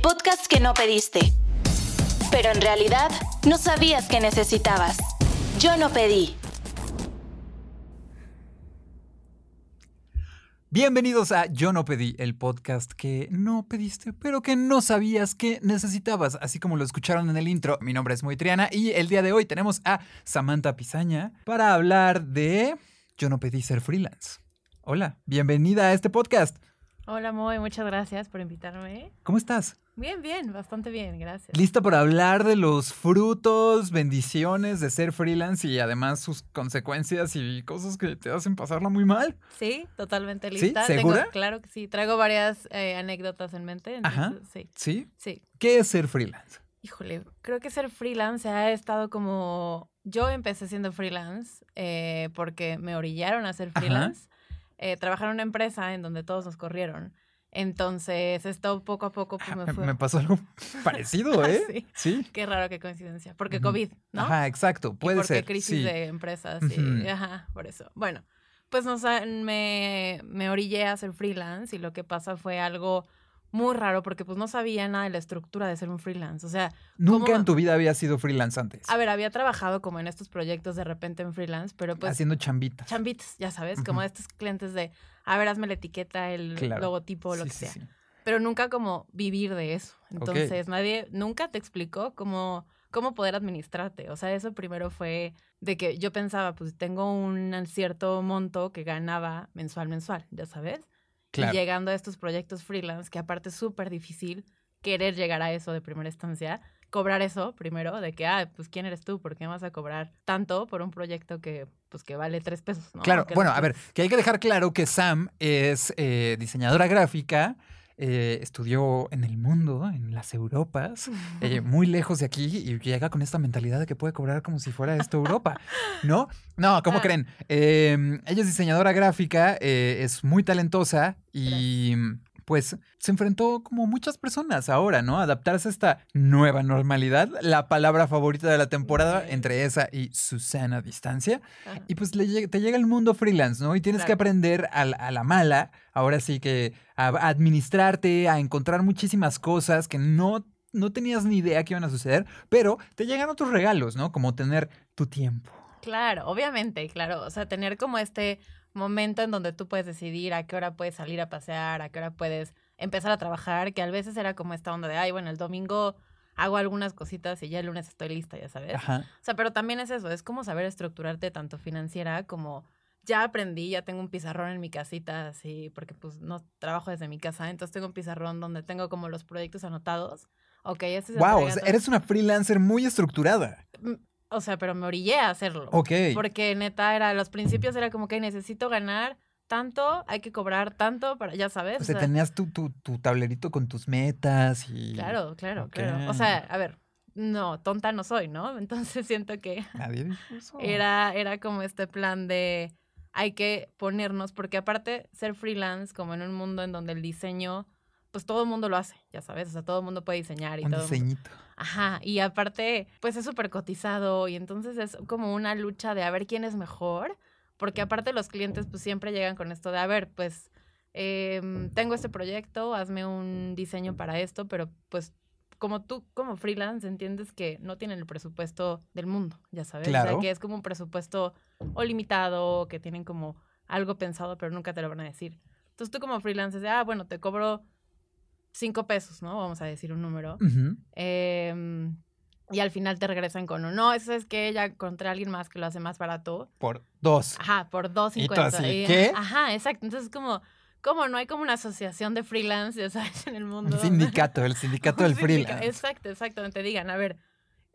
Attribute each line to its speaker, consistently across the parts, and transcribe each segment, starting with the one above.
Speaker 1: podcast que no pediste. Pero en realidad no sabías que necesitabas. Yo no pedí.
Speaker 2: Bienvenidos a Yo no pedí, el podcast que no pediste, pero que no sabías que necesitabas, así como lo escucharon en el intro. Mi nombre es Moitriana y el día de hoy tenemos a Samantha Pizaña para hablar de Yo no pedí ser freelance. Hola, bienvenida a este podcast.
Speaker 3: Hola Moy, muchas gracias por invitarme.
Speaker 2: ¿Cómo estás?
Speaker 3: Bien, bien, bastante bien, gracias.
Speaker 2: ¿Lista para hablar de los frutos, bendiciones de ser freelance y además sus consecuencias y cosas que te hacen pasarla muy mal?
Speaker 3: Sí, totalmente lista.
Speaker 2: ¿Sí? ¿Segura?
Speaker 3: Tengo- claro que sí. Traigo varias eh, anécdotas en mente.
Speaker 2: Ajá.
Speaker 3: entonces, Sí,
Speaker 2: ¿Sí?
Speaker 3: sí.
Speaker 2: ¿Qué es ser freelance?
Speaker 3: Híjole, creo que ser freelance ha estado como... Yo empecé siendo freelance eh, porque me orillaron a ser
Speaker 2: Ajá.
Speaker 3: Eh, trabajar en una empresa en donde todos nos corrieron. Entonces, esto poco a poco pues, me fue...
Speaker 2: me pasó algo parecido, ¿eh?
Speaker 3: Sí.
Speaker 2: Sí.
Speaker 3: Qué raro, qué coincidencia. Porque. COVID, ¿no?
Speaker 2: Ajá, exacto,
Speaker 3: Y
Speaker 2: puede
Speaker 3: porque
Speaker 2: ser.
Speaker 3: crisis
Speaker 2: sí.
Speaker 3: de empresas
Speaker 2: Ujú.
Speaker 3: ajá, por eso. Bueno, pues no sé, me, me orillé a ser freelance y lo que pasa fue algo muy raro porque pues no sabía nada de la estructura de ser un freelance. O sea,
Speaker 2: Nunca
Speaker 3: ¿cómo-
Speaker 2: en tu vida había sido freelance antes.
Speaker 3: a ver, había trabajado como en estos proyectos de repente en freelance, pero pues
Speaker 2: haciendo chambitas.
Speaker 3: chambitas, ya sabes, como de estos clientes de, a ver, hazme la etiqueta, el
Speaker 2: Claro.
Speaker 3: logotipo, lo
Speaker 2: Sí,
Speaker 3: que
Speaker 2: sí,
Speaker 3: sea.
Speaker 2: sí.
Speaker 3: Pero nunca como vivir de eso. Entonces, nadie, nunca te explicó cómo, cómo poder administrarte. O sea, eso primero fue de que yo pensaba, pues tengo un cierto monto que ganaba mensual, mensual, ya sabes.
Speaker 2: Claro.
Speaker 3: Y llegando a estos proyectos freelance, que aparte es súper difícil querer llegar a eso de primera instancia, cobrar eso primero, de que, ah, pues quién eres tú, ¿por qué vas a cobrar tanto por un proyecto que, pues que vale tres pesos? ¿no?
Speaker 2: Claro, bueno,
Speaker 3: no-
Speaker 2: a ver, que hay que dejar claro que Sam es eh, diseñadora gráfica, eh, estudió en el mundo, en las Europas, eh, muy lejos de aquí y llega con esta mentalidad de que puede cobrar como si fuera esto Europa, ¿no? No, ¿cómo
Speaker 3: Ah.
Speaker 2: creen? Eh, ella es diseñadora gráfica, eh, es muy talentosa y pues se enfrentó como muchas personas ahora, ¿no? Adaptarse a esta nueva normalidad, la palabra favorita de la temporada entre esa y Susana Distancia.
Speaker 3: Ajá.
Speaker 2: Y pues le te llega el mundo freelance, ¿no? Y tienes que aprender a, la- a la mala, ahora sí que a, a administrarte, a encontrar muchísimas cosas que no, no tenías ni idea que iban a suceder, pero te llegan otros regalos, ¿no? Como tener tu tiempo.
Speaker 3: Claro, obviamente, claro. O sea, tener como este momento en donde tú puedes decidir a qué hora puedes salir a pasear, a qué hora puedes empezar a trabajar, que a veces era como esta onda de, ay, bueno, el domingo hago algunas cositas y ya el lunes estoy lista, ya sabes.
Speaker 2: Ajá.
Speaker 3: O sea, pero también es eso, es como saber estructurarte tanto financiera como ya aprendí, ya tengo un pizarrón en mi casita, así, porque pues no trabajo desde mi casa, entonces tengo un pizarrón donde tengo como los proyectos anotados. Ok, se
Speaker 2: Wow,
Speaker 3: entrega
Speaker 2: o sea,
Speaker 3: tal-
Speaker 2: eres una freelancer muy estructurada.
Speaker 3: O sea, pero me orillé a hacerlo.
Speaker 2: Ok.
Speaker 3: Porque neta era, los principios era como que necesito ganar tanto, hay que cobrar tanto para, ya sabes.
Speaker 2: O sea, tenías tu, tu, tu tablerito con tus metas y...
Speaker 3: Claro, claro, claro. O sea, a ver, no, tonta no soy, ¿no? Entonces siento que
Speaker 2: Nadie
Speaker 3: era, era como este plan de hay que ponernos, porque aparte ser freelance, como en un mundo en donde el diseño, pues todo el mundo lo hace, ya sabes, o sea, todo el mundo puede diseñar y
Speaker 2: Un
Speaker 3: todo.
Speaker 2: diseñito.
Speaker 3: Ajá, y aparte, pues es súper cotizado y entonces es como una lucha de a ver quién es mejor, porque aparte los clientes pues siempre llegan con esto de, a ver, pues em, tengo este proyecto, hazme un diseño para esto, pero pues como tú como freelance entiendes que no tienen el presupuesto del mundo, ya sabes, o
Speaker 2: Claro.
Speaker 3: sea, que es como un presupuesto o limitado, que tienen como algo pensado, pero nunca te lo van a decir. Entonces tú como freelance, dices, ah, bueno, te cobro cinco pesos, ¿no? Vamos a decir un número. Em, y al final te regresan con un, no, eso es que ya encontré a alguien más que lo hace más barato.
Speaker 2: Por dos.
Speaker 3: Ajá, por
Speaker 2: Y tú
Speaker 3: 2.50.
Speaker 2: así,
Speaker 3: Y-
Speaker 2: ¿qué?
Speaker 3: Ajá, exacto. Entonces, como, como no hay como una asociación de freelance, ya sabes, en el mundo.
Speaker 2: Un sindicato, el sindicato del freelance.
Speaker 3: Exacto, exactamente. Digan, a ver,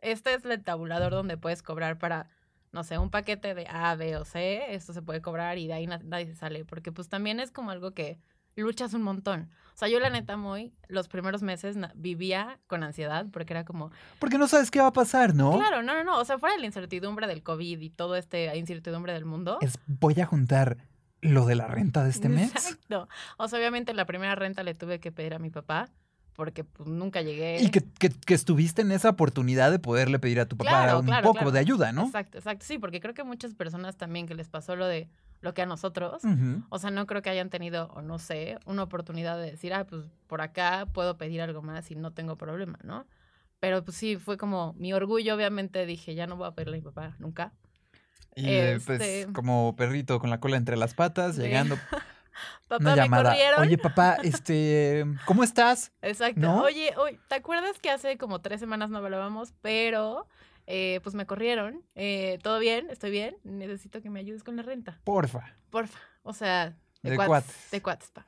Speaker 3: este es el tabulador donde puedes cobrar para, no sé, un paquete de A, B o C. Esto se puede cobrar y de ahí na- nadie se sale. Porque pues también es como algo que luchas un montón. O sea, yo la neta muy, los primeros meses vivía con ansiedad porque era como,
Speaker 2: Porque no sabes qué va a pasar, ¿no?
Speaker 3: claro, no, no, no, o sea, fuera de la incertidumbre del COVID y todo este incertidumbre del mundo.
Speaker 2: Es voy a juntar lo de la renta de este mes.
Speaker 3: Exacto. O sea, obviamente la primera renta le tuve que pedir a mi papá porque pues, nunca llegué.
Speaker 2: Y que, que- que estuviste en esa oportunidad de poderle pedir a tu papá
Speaker 3: Claro,
Speaker 2: un
Speaker 3: claro,
Speaker 2: poco
Speaker 3: claro.
Speaker 2: de ayuda, ¿no?
Speaker 3: Exacto, exacto. Sí, porque creo que muchas personas también que les pasó lo de lo que a nosotros. O sea, no creo que hayan tenido, o no sé, una oportunidad de decir, ah, pues por acá puedo pedir algo más y no tengo problema, ¿no? Pero pues sí, fue como mi orgullo, obviamente dije, ya no voy a pedirle a mi papá nunca.
Speaker 2: Y pues
Speaker 3: Este-
Speaker 2: como perrito con la cola entre las patas, llegando
Speaker 3: Papá,
Speaker 2: una
Speaker 3: me
Speaker 2: llamada.
Speaker 3: corrieron.
Speaker 2: Oye, papá, este, ¿cómo estás?
Speaker 3: Exacto.
Speaker 2: ¿no?
Speaker 3: Oye, oye, ¿te acuerdas que hace como tres semanas no hablábamos? Pero, eh, pues me corrieron. Eh, ¿Todo bien? ¿Estoy bien? Necesito que me ayudes con la renta.
Speaker 2: Porfa,
Speaker 3: Porfa. O sea, de,
Speaker 2: De
Speaker 3: cuates,
Speaker 2: cuates.
Speaker 3: De cuates, pa.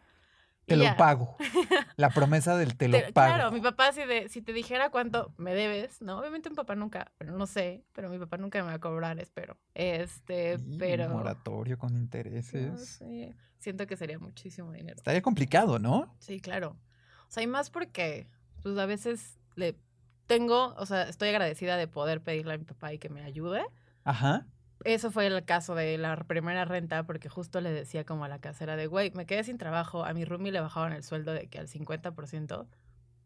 Speaker 2: te
Speaker 3: Y
Speaker 2: lo
Speaker 3: ya.
Speaker 2: pago. La promesa del te lo
Speaker 3: Te-
Speaker 2: pago.
Speaker 3: Claro, mi papá si, de, si te dijera cuánto me debes, ¿no? Obviamente mi papá nunca, pero no sé, pero mi papá nunca me va a cobrar, espero. Este,
Speaker 2: Y
Speaker 3: pero...
Speaker 2: Moratorio con
Speaker 3: no
Speaker 2: intereses.
Speaker 3: sé, siento que sería muchísimo dinero.
Speaker 2: Estaría complicado, ¿no?
Speaker 3: Sí, claro. O sea, y más porque, pues a veces le tengo, o sea, estoy agradecida de poder pedirle a mi papá y que me ayude.
Speaker 2: Ajá.
Speaker 3: Eso fue el caso de la primera renta, porque justo le decía como a la casera de, güey, me quedé sin trabajo, a mi roomie le bajaban el sueldo de que al 50%,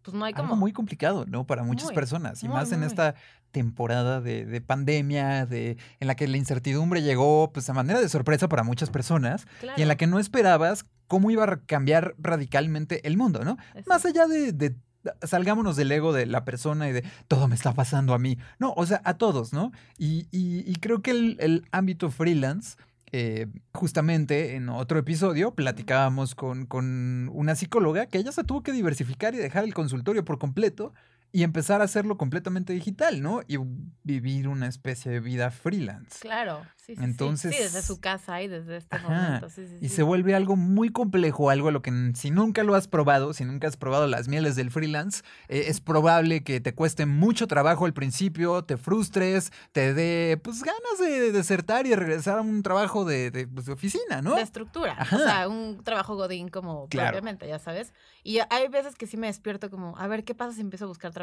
Speaker 3: pues no hay como...
Speaker 2: Algo muy complicado, ¿no? Para muchas
Speaker 3: Muy,
Speaker 2: personas. Y
Speaker 3: muy,
Speaker 2: más en
Speaker 3: muy.
Speaker 2: esta temporada de, de pandemia, de, en la que la incertidumbre llegó pues a manera de sorpresa para muchas personas y en la
Speaker 3: Claro,
Speaker 2: que no esperabas cómo iba a cambiar radicalmente el mundo, ¿no? Más allá de, de- salgámonos del ego de la persona y de todo me está pasando a mí. No, o sea, a todos, ¿no? Y, y- y creo que el, el ámbito freelance, eh, justamente en otro episodio, platicábamos con, con una psicóloga que ella se tuvo que diversificar y dejar el consultorio por completo y empezar a hacerlo completamente digital, ¿no? Y vivir una especie de vida freelance.
Speaker 3: Claro, sí, sí, sí.
Speaker 2: Entonces-
Speaker 3: Sí, desde su casa y desde este
Speaker 2: Ajá,
Speaker 3: momento, sí, sí,
Speaker 2: Y
Speaker 3: sí.
Speaker 2: se vuelve algo muy complejo, algo a lo que si nunca lo has probado, si nunca has probado las mieles del freelance, eh, es probable que te cueste mucho trabajo al principio, te frustres, te dé pues ganas de desertar y de regresar a un trabajo de, de, pues, de oficina, ¿no?
Speaker 3: De estructura,
Speaker 2: Ajá.
Speaker 3: o sea, un trabajo godín como
Speaker 2: Claro.
Speaker 3: propiamente, ya sabes. Y hay veces que sí me despierto como, a ver, ¿qué pasa si empiezo a buscar trabajo?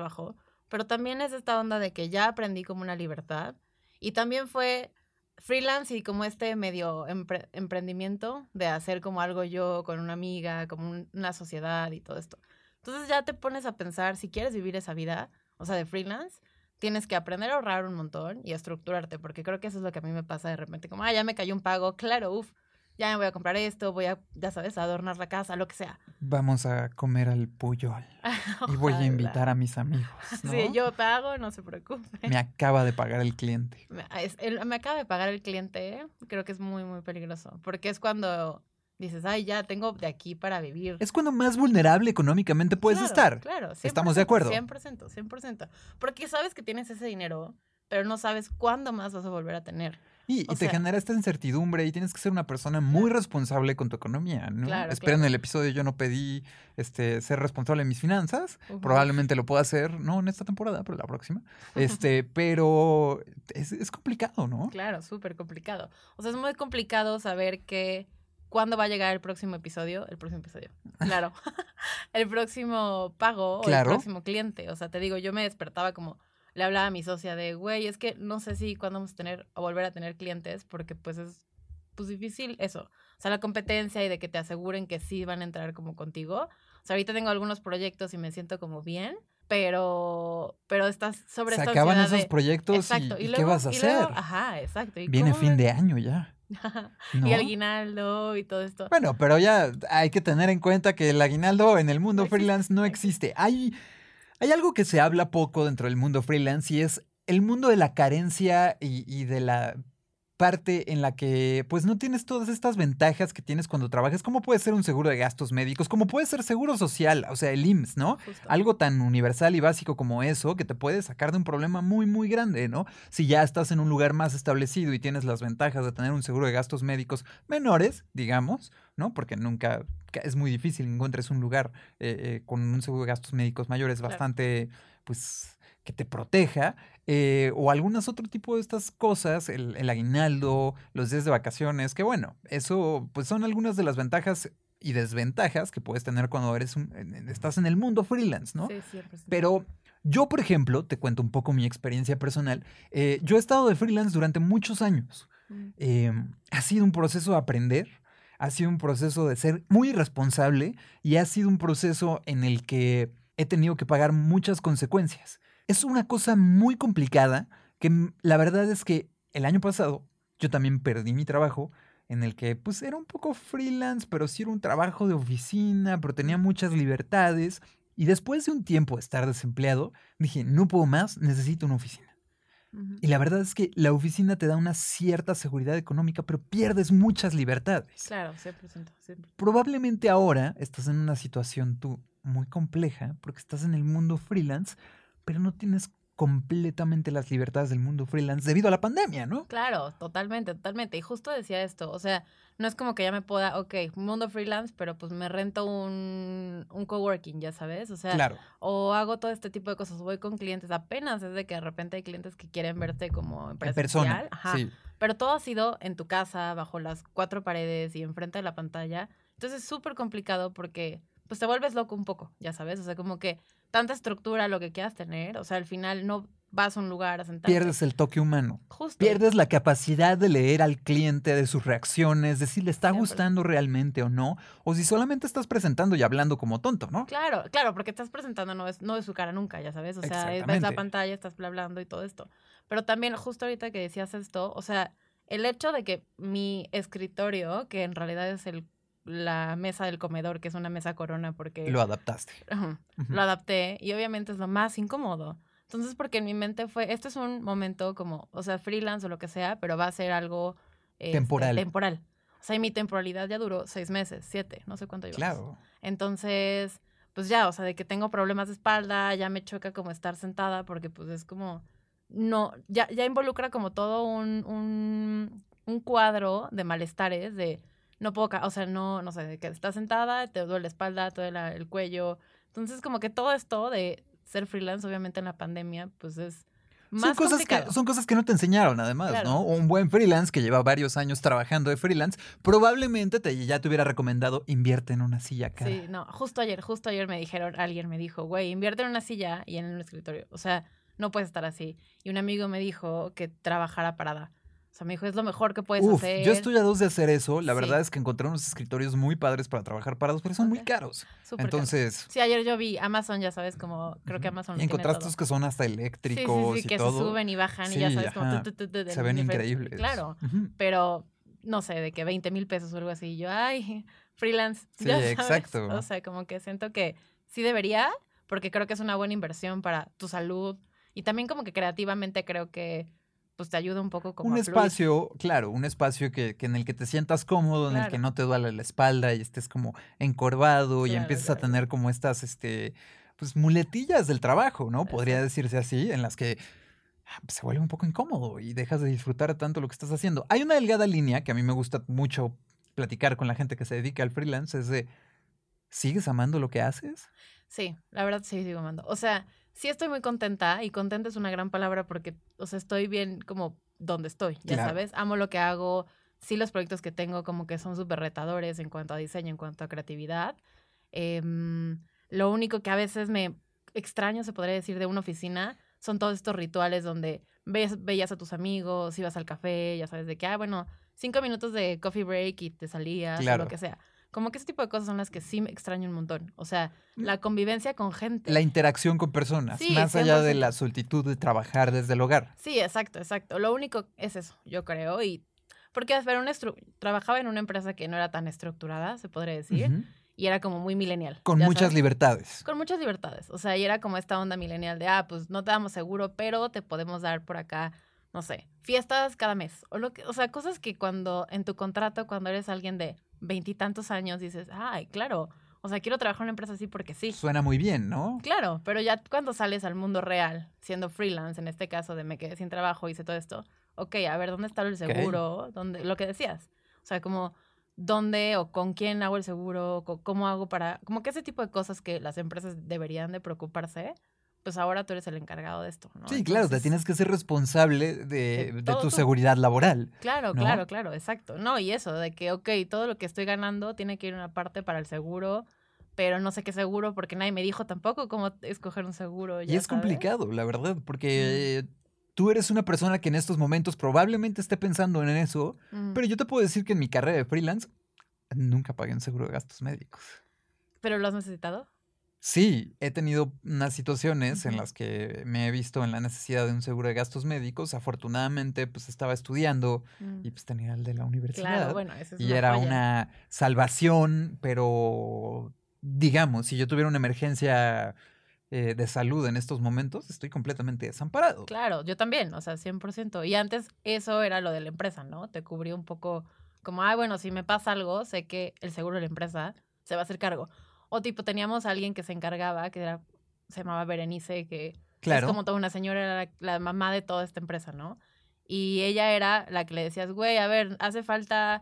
Speaker 3: Pero también es esta onda de que ya aprendí como una libertad y también fue freelance y como este medio empre- emprendimiento de hacer como algo yo con una amiga, como un- una sociedad y todo esto. Entonces ya te pones a pensar, si quieres vivir esa vida, o sea, de freelance, tienes que aprender a ahorrar un montón y a estructurarte, porque creo que eso es lo que a mí me pasa de repente, como, ah, ya me cayó un pago, claro, uff, ya me voy a comprar esto, voy a, ya sabes, adornar la casa, lo que sea.
Speaker 2: Vamos a comer al puyol y voy a invitar a mis amigos. ¿no?
Speaker 3: Sí, yo pago, no se preocupe.
Speaker 2: Me acaba de pagar el cliente.
Speaker 3: Me, es- el- me acaba de pagar el cliente, ¿eh? creo que es muy, muy peligroso, porque es cuando dices, ay, ya tengo de aquí para vivir.
Speaker 2: Es cuando más vulnerable económicamente puedes
Speaker 3: Claro,
Speaker 2: estar.
Speaker 3: Claro,
Speaker 2: ¿Estamos de
Speaker 3: 100%,
Speaker 2: acuerdo?
Speaker 3: 100%, 100%. Porque sabes que tienes ese dinero, pero no sabes cuándo más vas a volver a tener.
Speaker 2: Y, te
Speaker 3: sea-
Speaker 2: genera esta incertidumbre y tienes que ser una persona muy responsable con tu economía, ¿no?
Speaker 3: Claro,
Speaker 2: Esperen
Speaker 3: claro.
Speaker 2: el episodio, yo no pedí este, ser responsable de mis finanzas. Probablemente lo pueda hacer, no en esta temporada, pero la próxima. Este, pero es, es complicado, ¿no?
Speaker 3: Claro, súper complicado. O sea, es muy complicado saber que cuándo va a llegar el próximo episodio, el próximo episodio, claro, el próximo pago o
Speaker 2: Claro.
Speaker 3: el próximo cliente. O sea, te digo, yo me despertaba como, le hablaba a mi socia de, güey, es que no sé si cuándo vamos a tener o volver a tener clientes porque pues es pues difícil eso. O sea, la competencia y de que te aseguren que sí van a entrar como contigo. O sea, ahorita tengo algunos proyectos y me siento como bien, pero pero estás sobre
Speaker 2: Se
Speaker 3: esta
Speaker 2: acaban esos
Speaker 3: de-
Speaker 2: proyectos y,
Speaker 3: Exacto.
Speaker 2: ¿y qué
Speaker 3: luego-
Speaker 2: vas a hacer?
Speaker 3: luego- ajá, exacto. ¿Y
Speaker 2: Viene fin de año ya. ¿no?
Speaker 3: y aguinaldo y todo esto.
Speaker 2: Bueno, pero ya hay que tener en cuenta que el aguinaldo en el mundo freelance no
Speaker 3: no
Speaker 2: existe. Hay, hay algo que se habla poco dentro del mundo freelance y es el mundo de la carencia y, y de la parte en la que pues no tienes todas estas ventajas que tienes cuando trabajas, como puede ser un seguro de gastos médicos, como puede ser seguro social, o sea, el IMSS, ¿no?
Speaker 3: Justo.
Speaker 2: Algo tan universal y básico como eso que te puede sacar de un problema muy, muy grande, ¿no? Si ya estás en un lugar más establecido y tienes las ventajas de tener un seguro de gastos médicos menores, digamos, ¿no? Porque nunca, es muy difícil encuentres un lugar eh, eh, con un seguro de gastos médicos mayores
Speaker 3: Claro.
Speaker 2: bastante, pues, que te proteja, eh, o algunas otro tipo de estas cosas, el, el aguinaldo, los días de vacaciones, que bueno, eso, pues son algunas de las ventajas y desventajas que puedes tener cuando eres un, estás en el mundo freelance, ¿no?
Speaker 3: Sí, 100%.
Speaker 2: Pero yo, por ejemplo, te cuento un poco mi experiencia personal. yo he estado de freelance durante muchos años.
Speaker 3: Mm,
Speaker 2: Eh, ha sido un proceso de aprender, ha sido un proceso de ser muy responsable y ha sido un proceso en el que he tenido que pagar muchas consecuencias. Es una cosa muy complicada que la verdad es que el año pasado yo también perdí mi trabajo en el que pues era un poco freelance, pero sí era un trabajo de oficina, pero tenía muchas libertades. Y después de un tiempo de estar desempleado, dije, no puedo más, necesito una oficina. Y la verdad es que la oficina te da una cierta seguridad económica, pero pierdes muchas libertades.
Speaker 3: Claro, 100%, 100%.
Speaker 2: Probablemente ahora estás en una situación tú muy compleja porque estás en el mundo freelance, pero no tienes completamente las libertades del mundo freelance debido a la pandemia, ¿no?
Speaker 3: Claro, totalmente, totalmente. Y justo decía esto, o sea, no es como que ya me pueda, ok, mundo freelance, pero pues me rento un, un coworking, ya sabes, o sea,
Speaker 2: Claro.
Speaker 3: o hago todo este tipo de cosas, voy con clientes, apenas es de que de repente hay clientes que quieren verte como
Speaker 2: En persona.
Speaker 3: ajá,
Speaker 2: Sí.
Speaker 3: pero todo ha sido en tu casa, bajo las cuatro paredes y enfrente de la pantalla, entonces es súper complicado porque pues te vuelves loco un poco, ya sabes, o sea, como que tanta estructura lo que quieras tener, o sea, al final no vas a un lugar a sentarte.
Speaker 2: Pierdes el toque humano.
Speaker 3: Justo.
Speaker 2: Pierdes la capacidad de leer al cliente, de sus reacciones, de si le está
Speaker 3: 100%.
Speaker 2: gustando realmente o no, o si solamente estás presentando y hablando como tonto, ¿no?
Speaker 3: Claro, claro, porque estás presentando, no es, no es su cara nunca, ya sabes. O sea, es- ves la pantalla, estás hablando y todo esto. Pero también, justo ahorita que decías esto, o sea, el hecho de que mi escritorio, que en realidad es el, la mesa del comedor, que es una mesa corona, porque
Speaker 2: Lo adaptaste.
Speaker 3: Lo adapté y obviamente es lo más incómodo. Entonces, porque en mi mente fue, esto es un momento como, o sea, freelance o lo que sea, pero va a ser algo este,
Speaker 2: Temporal.
Speaker 3: temporal. O sea, y mi temporalidad ya duró seis meses, siete, no sé cuánto llevamos.
Speaker 2: Claro.
Speaker 3: Entonces, pues ya, o sea, de que tengo problemas de espalda, ya me choca como estar sentada porque pues es como, no, ya, ya involucra como todo un, un, un cuadro de malestares, de no puedo, o sea, no, no sé, que estás sentada, te duele la espalda, te duele el cuello. Entonces, como que todo esto de ser freelance, obviamente en la pandemia, pues es más
Speaker 2: Son cosas,
Speaker 3: complicado.
Speaker 2: que, son cosas que no te enseñaron, además,
Speaker 3: Claro.
Speaker 2: ¿no? Un buen freelance que lleva varios años trabajando de freelance, probablemente te, ya te hubiera recomendado invierte en una silla cara.
Speaker 3: Sí, no, justo ayer, justo ayer me dijeron, alguien me dijo, güey, invierte en una silla y en un escritorio. O sea, no puedes estar así. Y un amigo me dijo que trabajara parada. O sea, me dijo, es lo mejor que puedes
Speaker 2: Uf,
Speaker 3: hacer.
Speaker 2: yo estoy a dos de hacer eso. La
Speaker 3: Sí.
Speaker 2: verdad es que encontré unos escritorios muy padres para trabajar parados, pero son muy caros.
Speaker 3: Súper caro.
Speaker 2: Entonces,
Speaker 3: Sí, ayer yo vi Amazon, ya sabes, como creo que Amazon
Speaker 2: y encontraste que son hasta
Speaker 3: Sí, sí,
Speaker 2: eléctricos
Speaker 3: sí,
Speaker 2: y
Speaker 3: que
Speaker 2: todo.
Speaker 3: se suben y bajan y ya sabes,
Speaker 2: ajá.
Speaker 3: tu, tu, tu, tu,
Speaker 2: Se
Speaker 3: en
Speaker 2: ven increíbles.
Speaker 3: Claro, pero no sé, de que 20 mil pesos o algo así. Y yo, ay, freelance.
Speaker 2: Sí,
Speaker 3: ya sabes.
Speaker 2: exacto.
Speaker 3: O sea, como que siento que sí debería, porque creo que es una buena inversión para tu salud. Y también como que creativamente creo que pues te ayuda un poco como
Speaker 2: Un
Speaker 3: a
Speaker 2: espacio, claro, un espacio que, que en el que te sientas cómodo, en el que no te duele la espalda y estés como encorvado y
Speaker 3: Claro,
Speaker 2: empiezas a tener como estas, este, pues muletillas del trabajo, ¿no? Podría decirse así, en las que ah, pues, se vuelve un poco incómodo y dejas de disfrutar tanto lo que estás haciendo. Hay una delgada línea que a mí me gusta mucho platicar con la gente que se dedica al freelance, es de, ¿sigues amando lo que haces?
Speaker 3: Sí, la verdad sí sigo amando. O sea, sí estoy muy contenta y contenta es una gran palabra porque, o sea, estoy bien como donde estoy, ya
Speaker 2: Claro.
Speaker 3: sabes. Amo lo que hago. Sí, los proyectos que tengo como que son súper retadores en cuanto a diseño, en cuanto a creatividad. Em, lo único que a veces me extraño, se podría decir, de una oficina son todos estos rituales donde ves, veías a tus amigos, ibas al café, ya sabes, de que, ah, bueno, cinco minutos de coffee break y te salías o
Speaker 2: Claro.
Speaker 3: lo que sea. Como que ese tipo de cosas son las que sí me extraño un montón. O sea,
Speaker 2: Mm.
Speaker 3: la convivencia con gente.
Speaker 2: La interacción con personas,
Speaker 3: Sí,
Speaker 2: más allá de
Speaker 3: 100%.
Speaker 2: la soltitud de trabajar desde el hogar.
Speaker 3: Sí, exacto, exacto. Lo único es eso, yo creo. Y porque a ver, una trabajaba en una empresa que no era tan estructurada, se podría decir, y era como muy millennial.
Speaker 2: Con muchas
Speaker 3: sabes.
Speaker 2: libertades.
Speaker 3: Con muchas libertades. O sea, y era como esta onda millennial de, ah, pues no te damos seguro, pero te podemos dar por acá, no sé, fiestas cada mes. O, lo que, o sea, cosas que cuando en tu contrato, cuando eres alguien de veintitantos años, dices, ay, claro, o sea, quiero trabajar en una empresa así porque sí.
Speaker 2: Suena muy bien, ¿no?
Speaker 3: Claro, pero ya cuando sales al mundo real, siendo freelance, en este caso de me quedé sin trabajo, hice todo esto, ok, a ver, ¿dónde está el seguro? ¿Dónde, lo que decías. O sea, como, ¿dónde o con quién hago el seguro? ¿Cómo hago para...? Como que ese tipo de cosas que las empresas deberían de preocuparse, pues ahora tú eres el encargado de esto, ¿no?
Speaker 2: Sí, claro, te
Speaker 3: Entonces,
Speaker 2: tienes que ser responsable de,
Speaker 3: de
Speaker 2: de
Speaker 3: todo
Speaker 2: tu
Speaker 3: tú.
Speaker 2: seguridad laboral.
Speaker 3: Claro,
Speaker 2: ¿no?
Speaker 3: claro, claro, exacto. No, y eso, de que, ok, todo lo que estoy ganando tiene que ir una parte para el seguro, pero no sé qué seguro porque nadie me dijo tampoco cómo escoger un seguro.
Speaker 2: Y es
Speaker 3: sabes.
Speaker 2: complicado, la verdad, porque tú eres una persona que en estos momentos probablemente esté pensando en eso,
Speaker 3: Ujú.
Speaker 2: pero yo te puedo decir que en mi carrera de freelance nunca pagué un seguro de gastos médicos.
Speaker 3: ¿Pero lo has necesitado?
Speaker 2: Sí, he tenido unas situaciones en las que me he visto en la necesidad de un seguro de gastos médicos. Afortunadamente, pues estaba estudiando
Speaker 3: Mm.
Speaker 2: y pues tenía el de la universidad.
Speaker 3: Claro, bueno, esa es
Speaker 2: y
Speaker 3: una
Speaker 2: era una salvación, pero digamos, si yo tuviera una emergencia eh, de salud en estos momentos, estoy completamente desamparado.
Speaker 3: Claro, yo también, o sea, 100%. Y antes eso era lo de la empresa, ¿no? Te cubría un poco como, ah, bueno, si me pasa algo, sé que el seguro de la empresa se va a hacer cargo. O tipo, teníamos a alguien que se encargaba, que era, se llamaba Berenice, que
Speaker 2: Claro.
Speaker 3: es como toda una señora, era la, la mamá de toda esta empresa, ¿no? Y ella era la que le decías, güey, a ver, hace falta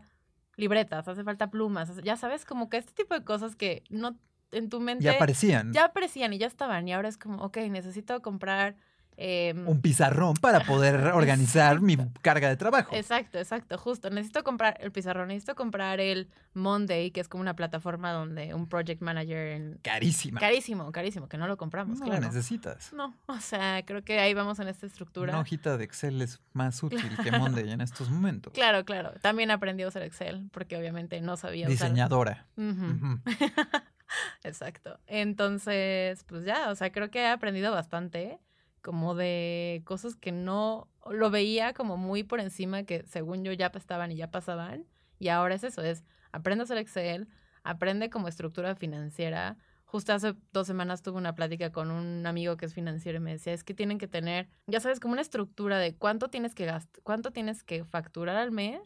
Speaker 3: libretas, hace falta plumas, ya sabes, como que este tipo de cosas que no en tu mente
Speaker 2: ya aparecían.
Speaker 3: ya aparecían y ya estaban. Y ahora es como, ok, necesito comprar. Em,
Speaker 2: Un pizarrón para poder organizar mi carga de trabajo.
Speaker 3: Exacto, exacto, justo. Necesito comprar el pizarrón, necesito comprar el Monday, que es como una plataforma donde un project manager en...
Speaker 2: Carísima.
Speaker 3: Carísimo, carísimo, que no lo compramos,
Speaker 2: no
Speaker 3: claro.
Speaker 2: lo necesitas.
Speaker 3: No, o sea, creo que ahí vamos en esta estructura.
Speaker 2: Una hojita de Excel es más útil que Monday en estos momentos.
Speaker 3: Claro, claro. También aprendí a usar Excel, porque obviamente no sabía usar.
Speaker 2: Diseñadora.
Speaker 3: Ujú.
Speaker 2: Ujú.
Speaker 3: Exacto. Entonces, pues ya, o sea, creo que he aprendido bastante como de cosas que no lo veía como muy por encima que según yo ya estaban y ya pasaban. Y ahora es eso, es aprende a hacer Excel, aprende como estructura financiera. Justo hace dos semanas tuve una plática con un amigo que es financiero y me decía, es que tienen que tener, ya sabes, como una estructura de cuánto tienes que gastar, cuánto tienes que facturar al mes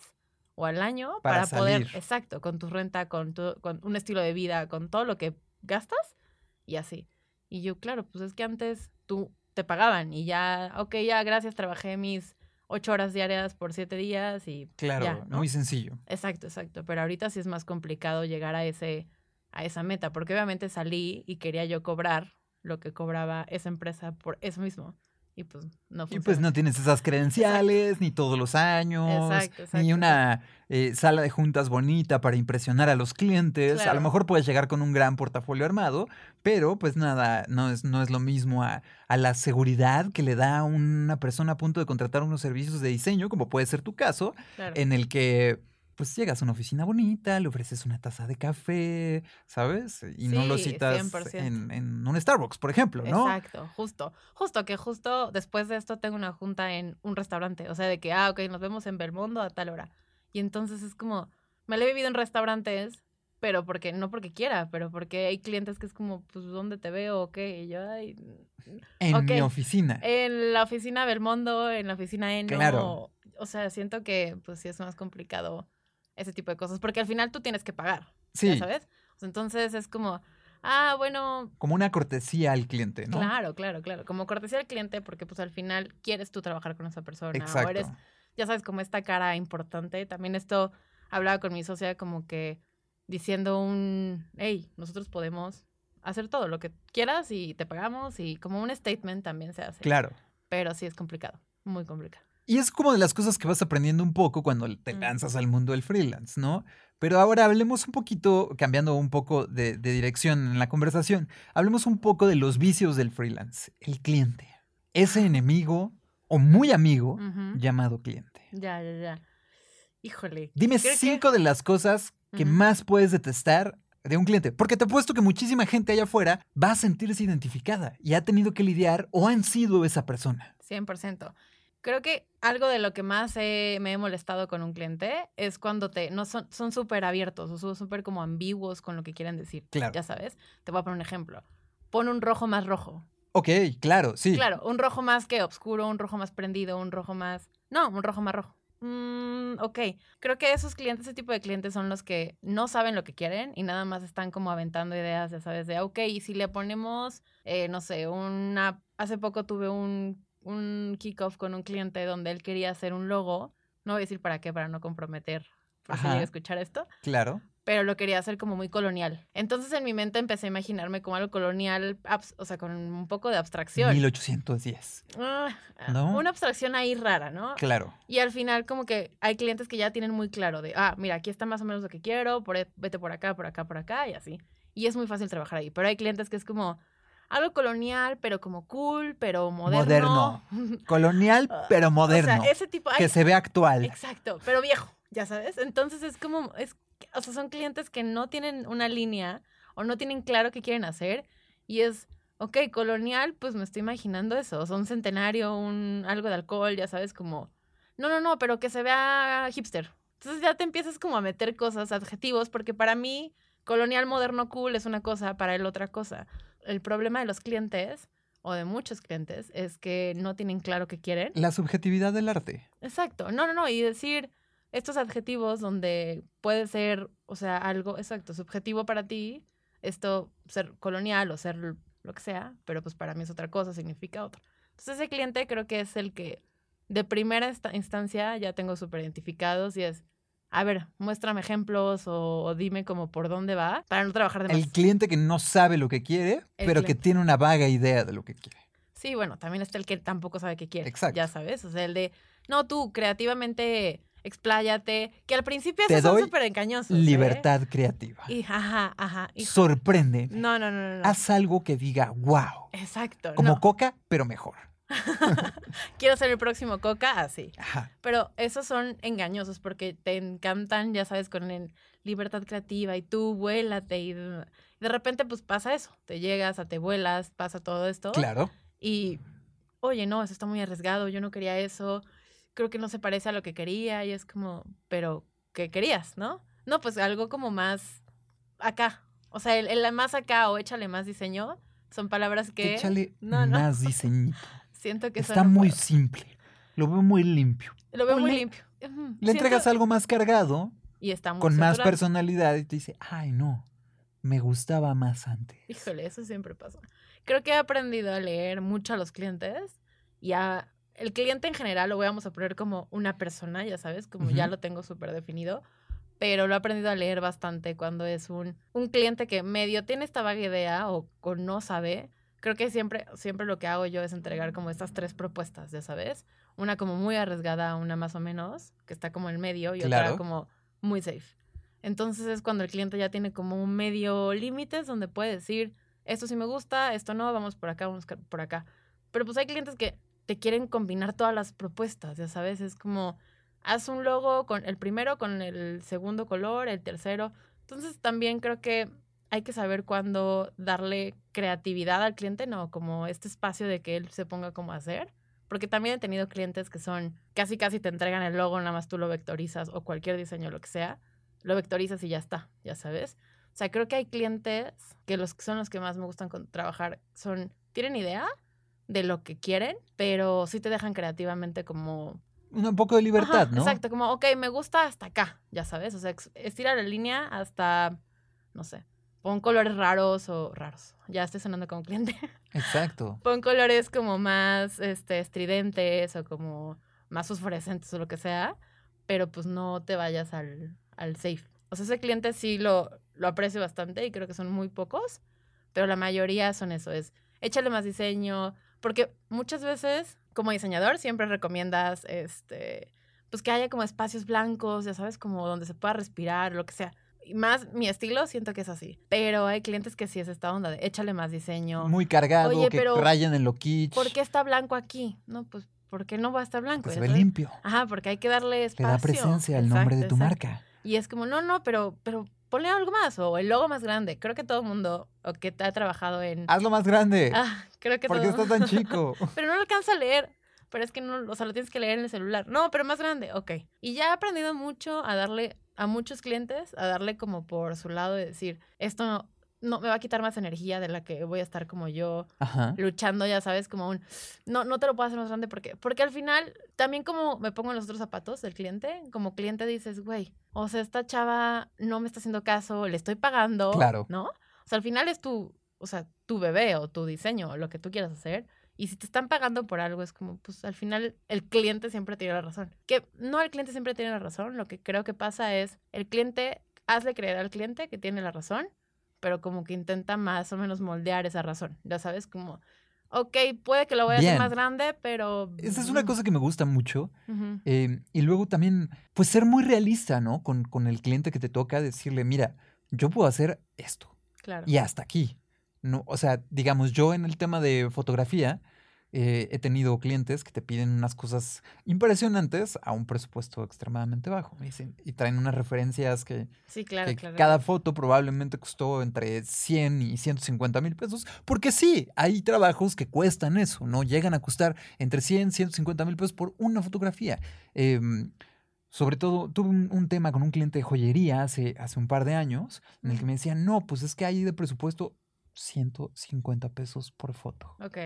Speaker 3: o al año
Speaker 2: Para
Speaker 3: para, poder, exacto, con tu renta, con, tu, con un estilo de vida, con todo lo que gastas y así. Y yo, claro, pues es que antes tú te pagaban y ya, ok, ya, gracias, trabajé mis ocho horas diarias por siete días y
Speaker 2: Claro,
Speaker 3: ya, ¿no?
Speaker 2: muy sencillo.
Speaker 3: Exacto, exacto. Pero ahorita sí es más complicado llegar a ese, a esa meta, porque obviamente salí y quería yo cobrar lo que cobraba esa empresa por eso mismo. Y pues no
Speaker 2: Y
Speaker 3: funciona.
Speaker 2: pues no tienes esas credenciales, ni todos los años,
Speaker 3: Exacto, exacto,
Speaker 2: ni una eh, sala de juntas bonita para impresionar a los clientes. A lo mejor puedes llegar con un gran portafolio armado, pero pues nada, no es, no es lo mismo a, a la seguridad que le da una persona a punto de contratar unos servicios de diseño, como puede ser tu caso,
Speaker 3: Claro.
Speaker 2: en el que pues llegas a una oficina bonita, le ofreces una taza de café, ¿sabes? Y no lo citas
Speaker 3: 100%.
Speaker 2: en, en un Starbucks, por ejemplo, ¿no?
Speaker 3: Exacto, justo. Justo que justo después de esto tengo una junta en un restaurante. O sea, de que, ah, ok, nos vemos en Belmondo a tal hora. Y entonces es como, me lo he vivido en restaurantes, pero porque, no porque quiera, pero porque hay clientes que es como, pues, ¿dónde te veo o qué? Y yo, ay,
Speaker 2: En mi
Speaker 3: ok.
Speaker 2: oficina.
Speaker 3: en la oficina Belmondo, en la oficina Eno.
Speaker 2: Claro.
Speaker 3: O sea, siento que, pues, sí es más complicado ese tipo de cosas, porque al final tú tienes que pagar,
Speaker 2: sí,
Speaker 3: ¿ya sabes? Entonces es como, ah, bueno,
Speaker 2: como una cortesía al cliente, ¿no?
Speaker 3: Claro, claro, claro. Como cortesía al cliente, porque pues al final quieres tú trabajar con esa persona.
Speaker 2: Exacto.
Speaker 3: O eres, ya sabes, como esta cara importante. También esto hablaba con mi socia como que diciendo un, hey, nosotros podemos hacer todo lo que quieras y te pagamos y como un statement también se hace.
Speaker 2: Claro.
Speaker 3: Pero sí es complicado, muy complicado.
Speaker 2: Y es como de las cosas que vas aprendiendo un poco cuando te
Speaker 3: Mm.
Speaker 2: lanzas al mundo del freelance, ¿no? Pero ahora hablemos un poquito, cambiando un poco de, de dirección en la conversación, hablemos un poco de los vicios del freelance, el cliente, ese enemigo o muy amigo llamado cliente.
Speaker 3: Ya, ya, ya. Híjole.
Speaker 2: Dime
Speaker 3: que-
Speaker 2: cinco de las cosas que más puedes detestar de un cliente, porque te apuesto que muchísima gente allá afuera va a sentirse identificada y ha tenido que lidiar o han sido esa persona.
Speaker 3: 100%. Creo que algo de lo que más he- me he molestado con un cliente es cuando te no son son súper abiertos o son súper como ambiguos con lo que quieren decir.
Speaker 2: Claro.
Speaker 3: Ya sabes. Te voy a poner un ejemplo. Pon un rojo más rojo.
Speaker 2: Ok, claro, sí.
Speaker 3: Claro, un rojo más que oscuro, un rojo más prendido, un rojo más... No, un rojo más rojo. Mm, ok, creo que esos clientes, ese tipo de clientes son los que no saben lo que quieren y nada más están como aventando ideas, ya sabes, de, ok, y si le ponemos, eh, no sé, una... Hace poco tuve un, un kickoff con un cliente donde él quería hacer un logo, no voy a decir para qué, para no comprometer, por si
Speaker 2: Ajá.
Speaker 3: llega a escuchar esto,
Speaker 2: Claro.
Speaker 3: pero lo quería hacer como muy colonial. Entonces en mi mente empecé a imaginarme como algo colonial, o sea, con un poco de abstracción.
Speaker 2: 1810.
Speaker 3: Ah,
Speaker 2: ¿No?
Speaker 3: Una abstracción ahí rara, ¿no?
Speaker 2: Claro.
Speaker 3: Y al final como que hay clientes que ya tienen muy claro de, ah, mira, aquí está más o menos lo que quiero, por, e- vete por acá, por acá, por acá y así. Y es muy fácil trabajar ahí. Pero hay clientes que es como algo colonial, pero como cool, pero moderno.
Speaker 2: Colonial, pero moderno.
Speaker 3: O sea, ese tipo...
Speaker 2: que
Speaker 3: ay,
Speaker 2: se ve actual.
Speaker 3: Exacto, pero viejo, ya sabes. Entonces es como, es, o sea, son clientes que no tienen una línea o no tienen claro qué quieren hacer Y es, ok, colonial, pues me estoy imaginando eso, o sea, un centenario, un algo de alcohol, ya sabes, como, no, no, no, pero que se vea hipster. Entonces ya te empiezas como a meter cosas, adjetivos, porque para mí, colonial, moderno, cool es una cosa, para él otra cosa. El problema de los clientes, o de muchos clientes, es que no tienen claro qué quieren.
Speaker 2: La subjetividad del arte.
Speaker 3: Exacto, no, no, no, y decir estos adjetivos donde puede ser, o sea, algo, exacto, subjetivo para ti, esto ser colonial o ser lo que sea, pero pues para mí es otra cosa, significa otra. Entonces ese cliente creo que es el que de primera instancia ya tengo súper identificados y es, a ver, muéstrame ejemplos o, dime como por dónde va para no trabajar de más.
Speaker 2: El cliente que no sabe lo que quiere, pero que tiene una vaga idea de lo que quiere.
Speaker 3: Sí, bueno, también está el que tampoco sabe qué quiere. Exacto. Ya sabes, o sea, el de, no, tú creativamente expláyate, que al principio esos son súper engañosos. ¿eh?
Speaker 2: Libertad creativa.
Speaker 3: Y, ajá, ajá.
Speaker 2: Sorprende.
Speaker 3: No, no, no, no,
Speaker 2: Haz algo que diga, wow.
Speaker 3: Exacto.
Speaker 2: Como Coca, pero mejor.
Speaker 3: Quiero ser el próximo Coca, así. Ajá. Pero esos son engañosos porque te encantan, ya sabes, con el libertad creativa y tú vuélate y de repente pues pasa eso. Te llegas, a te vuelas, pasa todo esto.
Speaker 2: Claro.
Speaker 3: Y, oye, no, eso está muy arriesgado, yo no quería eso creo que no se parece a lo que quería y es como, pero, ¿qué querías, no? No, pues algo como más acá. O sea, el, más acá o échale más diseño son palabras que...
Speaker 2: Échale más diseño.
Speaker 3: Siento que
Speaker 2: Está muy simple. Lo veo muy limpio.
Speaker 3: Lo veo muy limpio.
Speaker 2: Le entregas algo más cargado.
Speaker 3: Y está
Speaker 2: Con más personalidad y te dice, ay, no, me gustaba más antes.
Speaker 3: Híjole, eso siempre pasa. Creo que he aprendido a leer mucho a los clientes y a el cliente en general lo vamos a poner como una persona, ya sabes, como ya lo tengo súper definido, pero lo he aprendido a leer bastante cuando es un, un cliente que medio tiene esta vaga idea o, no sabe. Creo que siempre, siempre lo que hago yo es entregar como estas tres propuestas, ya sabes. Una como muy arriesgada, una más o menos, que está como en medio, y otra como muy safe. Entonces es cuando el cliente ya tiene como un medio límites donde puede decir, esto sí me gusta, esto no, vamos por acá, vamos por acá. Pero pues hay clientes que te quieren combinar todas las propuestas, ya sabes, es como, haz un logo con el primero, con el segundo color, el tercero. Entonces también creo que hay que saber cuándo darle creatividad al cliente, no como este espacio de que él se ponga como a hacer. Porque también he tenido clientes que son casi casi te entregan el logo, nada más tú lo vectorizas o cualquier diseño, lo que sea, lo vectorizas y ya está, ya sabes. O sea, creo que hay clientes que los son los que más me gustan trabajar son, tienen idea, de lo que quieren, pero sí te dejan creativamente como...
Speaker 2: Un poco de libertad, ¿no?
Speaker 3: Exacto, como, ok, me gusta hasta acá, ya sabes, o sea, estira la línea hasta, no sé, pon colores raros o raros, ya estoy sonando como cliente.
Speaker 2: Exacto.
Speaker 3: pon colores como más este, estridentes o como más fosforescentes o lo que sea, pero pues no te vayas al, al safe. O sea, ese cliente sí lo, lo aprecio bastante y creo que son muy pocos, pero la mayoría son eso, es échale más diseño, porque muchas veces, como diseñador, siempre recomiendas, este, pues que haya como espacios blancos, ya sabes, como donde se pueda respirar, lo que sea. Más mi estilo siento que es así. Pero hay clientes que sí es esta onda de échale más diseño.
Speaker 2: Muy cargado, que pero rayen en lo kitsch.
Speaker 3: ¿Por qué está blanco aquí? No, pues porque no va a estar blanco.
Speaker 2: Pues se ve limpio.
Speaker 3: Ajá, porque hay que darle espacio.
Speaker 2: Le da presencia al nombre de tu marca.
Speaker 3: Y es como, no, no, pero, pero ponle algo más o el logo más grande. Creo que todo el mundo o que ha trabajado en...
Speaker 2: Hazlo más grande.
Speaker 3: Ah, creo que
Speaker 2: ¿Por qué está tan chico?
Speaker 3: pero no lo alcanza a leer. Pero es que no, o sea, lo tienes que leer en el celular. No, pero más grande, ok. Y ya he aprendido mucho a darle a muchos clientes, a darle como por su lado de decir, esto no, no me va a quitar más energía de la que voy a estar como yo luchando, ya sabes, como un no no te lo puedo hacer más grande porque porque al final también como me pongo en los otros zapatos del cliente, como cliente dices, güey, o sea, esta chava no me está haciendo caso, le estoy pagando,
Speaker 2: claro.
Speaker 3: ¿no? O sea, al final es tu, o sea, tu bebé o tu diseño o lo que tú quieras hacer. Y si te están pagando por algo, es como, pues al final el cliente siempre tiene la razón. Que no el cliente siempre tiene la razón, lo que creo que pasa es el cliente, hazle creer al cliente que tiene la razón pero como que intenta más o menos moldear esa razón. Ya sabes, como, ok, puede que lo voy a hacer más grande, pero...
Speaker 2: Esa es una cosa que me gusta mucho. Em, y luego también, pues ser muy realista, ¿no? Con, con el cliente que te toca, decirle, mira, yo puedo hacer esto.
Speaker 3: Claro.
Speaker 2: Y hasta aquí. No, o sea, digamos, yo en el tema de fotografía, eh, he tenido clientes que te piden unas cosas impresionantes a un presupuesto extremadamente bajo. Y, dicen- y traen unas referencias que,
Speaker 3: Sí, claro,
Speaker 2: que
Speaker 3: claro.
Speaker 2: cada foto probablemente costó entre 100 y 150 mil pesos. Porque sí, hay trabajos que cuestan eso, ¿no? Llegan a costar entre 100 y 150 mil pesos por una fotografía. Em, sobre todo, tuve un, un tema con un cliente de joyería hace, hace un par de años en el que me decía, no, pues es que hay de presupuesto 150 pesos por foto.
Speaker 3: Ok.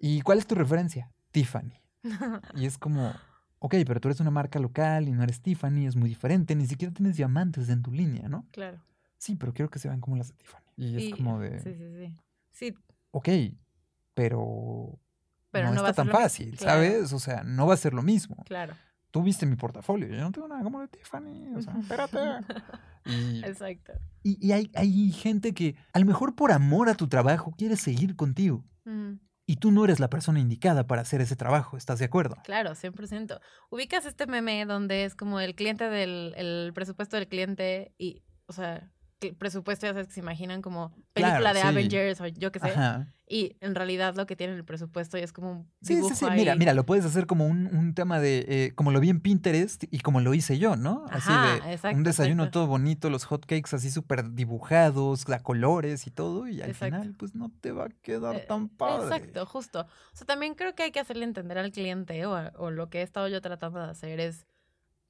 Speaker 2: ¿Y cuál es tu referencia? Tiffany. Y es como, ok, pero tú eres una marca local y no eres Tiffany, es muy diferente, ni siquiera tienes diamantes en tu línea, ¿no?
Speaker 3: claro.
Speaker 2: Sí, pero quiero que se vean como las de Tiffany. Y es
Speaker 3: Y-
Speaker 2: como de,
Speaker 3: Sí, sí, sí. Sí,
Speaker 2: ok, pero,
Speaker 3: Pero
Speaker 2: no,
Speaker 3: no
Speaker 2: está tan
Speaker 3: lo
Speaker 2: fácil,
Speaker 3: claro.
Speaker 2: ¿sabes? O sea, no va a ser lo mismo.
Speaker 3: claro.
Speaker 2: Tú viste mi portafolio, yo no tengo nada como de Tiffany, o sea, espérate. Y,
Speaker 3: Exacto.
Speaker 2: y- y hay, hay gente que a lo mejor por amor a tu trabajo quiere seguir contigo.
Speaker 3: Ujú.
Speaker 2: Y tú no eres la persona indicada para hacer ese trabajo, ¿estás de acuerdo?
Speaker 3: Claro, 100%. Ubicas este meme donde es como el cliente del el presupuesto del cliente y, o sea, presupuesto ya sabes que se imaginan como película
Speaker 2: Claro,
Speaker 3: de
Speaker 2: sí.
Speaker 3: Avengers o yo qué sé.
Speaker 2: Ajá.
Speaker 3: Y en realidad lo que tiene el presupuesto es como un
Speaker 2: Sí,
Speaker 3: dibujo
Speaker 2: sí, sí. Mira,
Speaker 3: ahí.
Speaker 2: mira, lo puedes hacer como un, un tema de, eh, como lo vi en Pinterest y como lo hice yo, ¿no? Así de
Speaker 3: exacto,
Speaker 2: un desayuno
Speaker 3: exacto.
Speaker 2: todo bonito, los hotcakes así súper dibujados, a colores y todo, y al
Speaker 3: Exacto.
Speaker 2: final pues no te va a quedar
Speaker 3: Eh,
Speaker 2: tan padre.
Speaker 3: Exacto, justo. O sea, también creo que hay que hacerle entender al cliente o, o lo que he estado yo tratando de hacer es,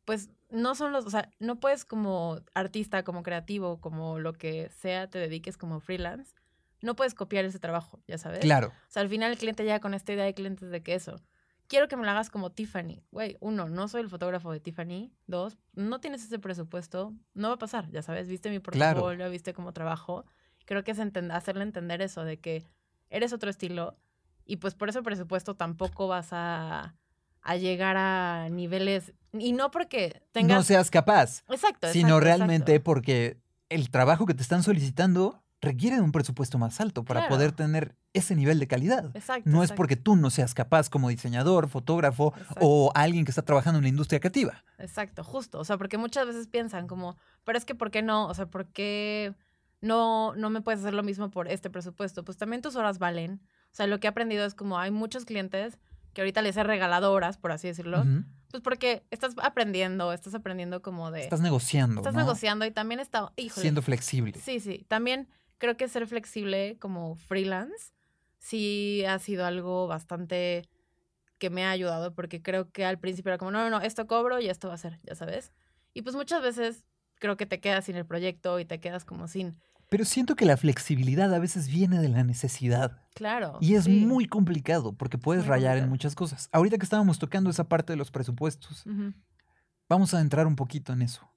Speaker 3: pues, no son los, o sea, no puedes como artista, como creativo, como lo que sea, te dediques como freelance, no puedes copiar ese trabajo, ya sabes.
Speaker 2: Claro,
Speaker 3: O sea, al final el cliente llega con esta idea de clientes de que eso. Quiero que me lo hagas como Tiffany. Güey, uno, no soy el fotógrafo de Tiffany. Dos, no tienes ese presupuesto. No va a pasar, ya sabes. Viste mi
Speaker 2: Claro.
Speaker 3: portafolio, viste cómo trabajo. Creo que es enten- hacerle entender eso, de que eres otro estilo y pues por ese presupuesto tampoco vas a, a llegar a niveles. Y no porque tengas.
Speaker 2: no seas capaz,
Speaker 3: Exacto,
Speaker 2: sino
Speaker 3: exacto,
Speaker 2: realmente
Speaker 3: exacto.
Speaker 2: porque el trabajo que te están solicitando requiere de un presupuesto más alto para
Speaker 3: Claro.
Speaker 2: poder tener ese nivel de calidad.
Speaker 3: Exacto,
Speaker 2: No es porque tú no seas capaz como diseñador, fotógrafo o alguien que está trabajando en la industria creativa.
Speaker 3: Exacto, justo. O sea, porque muchas veces piensan como, pero es que ¿por qué no? O sea, ¿por qué no, no me puedes hacer lo mismo por este presupuesto? Pues también tus horas valen. O sea, lo que he aprendido es como hay muchos clientes que ahorita les he regalado horas, por así decirlo. Pues porque estás aprendiendo, estás aprendiendo como de...
Speaker 2: Estás negociando.
Speaker 3: estás
Speaker 2: ¿no?
Speaker 3: negociando y también está, híjole,
Speaker 2: Siendo flexible.
Speaker 3: Sí, sí. También creo que ser flexible como freelance sí ha sido algo bastante que me ha ayudado porque creo que al principio era como, no, no, no, esto cobro y esto va a ser, ya sabes. Y pues muchas veces creo que te quedas sin el proyecto y te quedas como sin,
Speaker 2: Pero siento que la flexibilidad a veces viene de la necesidad.
Speaker 3: claro.
Speaker 2: Y es
Speaker 3: sí.
Speaker 2: muy complicado porque puedes
Speaker 3: muy
Speaker 2: rayar en muchas cosas. Ahorita que estábamos tocando esa parte de los presupuestos, vamos a entrar un poquito en eso.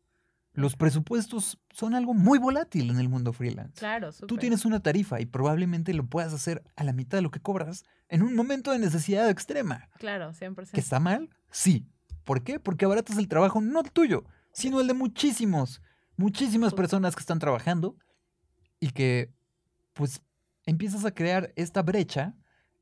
Speaker 2: Los presupuestos son algo muy volátil en el mundo freelance.
Speaker 3: Claro,
Speaker 2: Tú tienes una tarifa y probablemente lo puedas hacer a la mitad de lo que cobras en un momento de necesidad extrema.
Speaker 3: Claro, 100%.
Speaker 2: ¿Que está mal? Sí. ¿Por qué? Porque abaratas el trabajo no el tuyo, sino el de muchísimos, muchísimas personas que están trabajando y que pues empiezas a crear esta brecha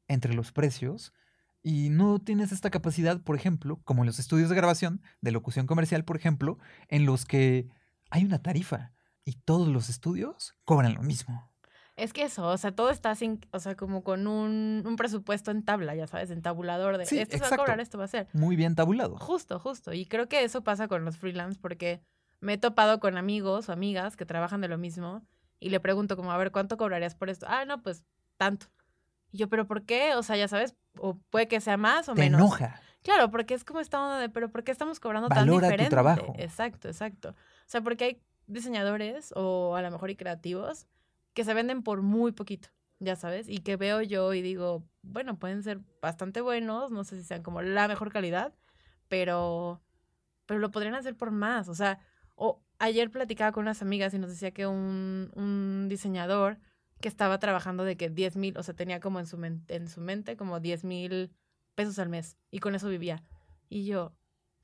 Speaker 2: entre los precios y no tienes esta capacidad, por ejemplo, como en los estudios de grabación, de locución comercial, por ejemplo, en los que hay una tarifa y todos los estudios cobran lo mismo.
Speaker 3: Es que eso, o sea, todo está sin, o sea, como con un, un presupuesto en tabla, ya sabes, en tabulador de
Speaker 2: Sí,
Speaker 3: esto se va a
Speaker 2: exacto.
Speaker 3: cobrar, esto va a ser.
Speaker 2: Muy bien tabulado.
Speaker 3: Justo, justo. Y creo que eso pasa con los freelance porque me he topado con amigos o amigas que trabajan de lo mismo y le pregunto como, a ver, ¿cuánto cobrarías por esto? Ah, no, pues tanto. Y yo, ¿pero por qué? O sea, ya sabes, o puede que sea más o
Speaker 2: Te
Speaker 3: menos.
Speaker 2: enoja.
Speaker 3: Claro, porque es como esta onda de, ¿pero por qué estamos cobrando
Speaker 2: Valora tu
Speaker 3: tan diferente?
Speaker 2: trabajo.
Speaker 3: Exacto, exacto. O sea, porque hay diseñadores o a lo mejor y creativos que se venden por muy poquito, ya sabes, y que veo yo y digo, bueno, pueden ser bastante buenos, no sé si sean como la mejor calidad, pero, pero lo podrían hacer por más. O sea, o ayer platicaba con unas amigas y nos decía que un, un diseñador que estaba trabajando de que 10 mil, o sea, tenía como en su, men- en su mente como 10 mil pesos al mes y con eso vivía. Y yo,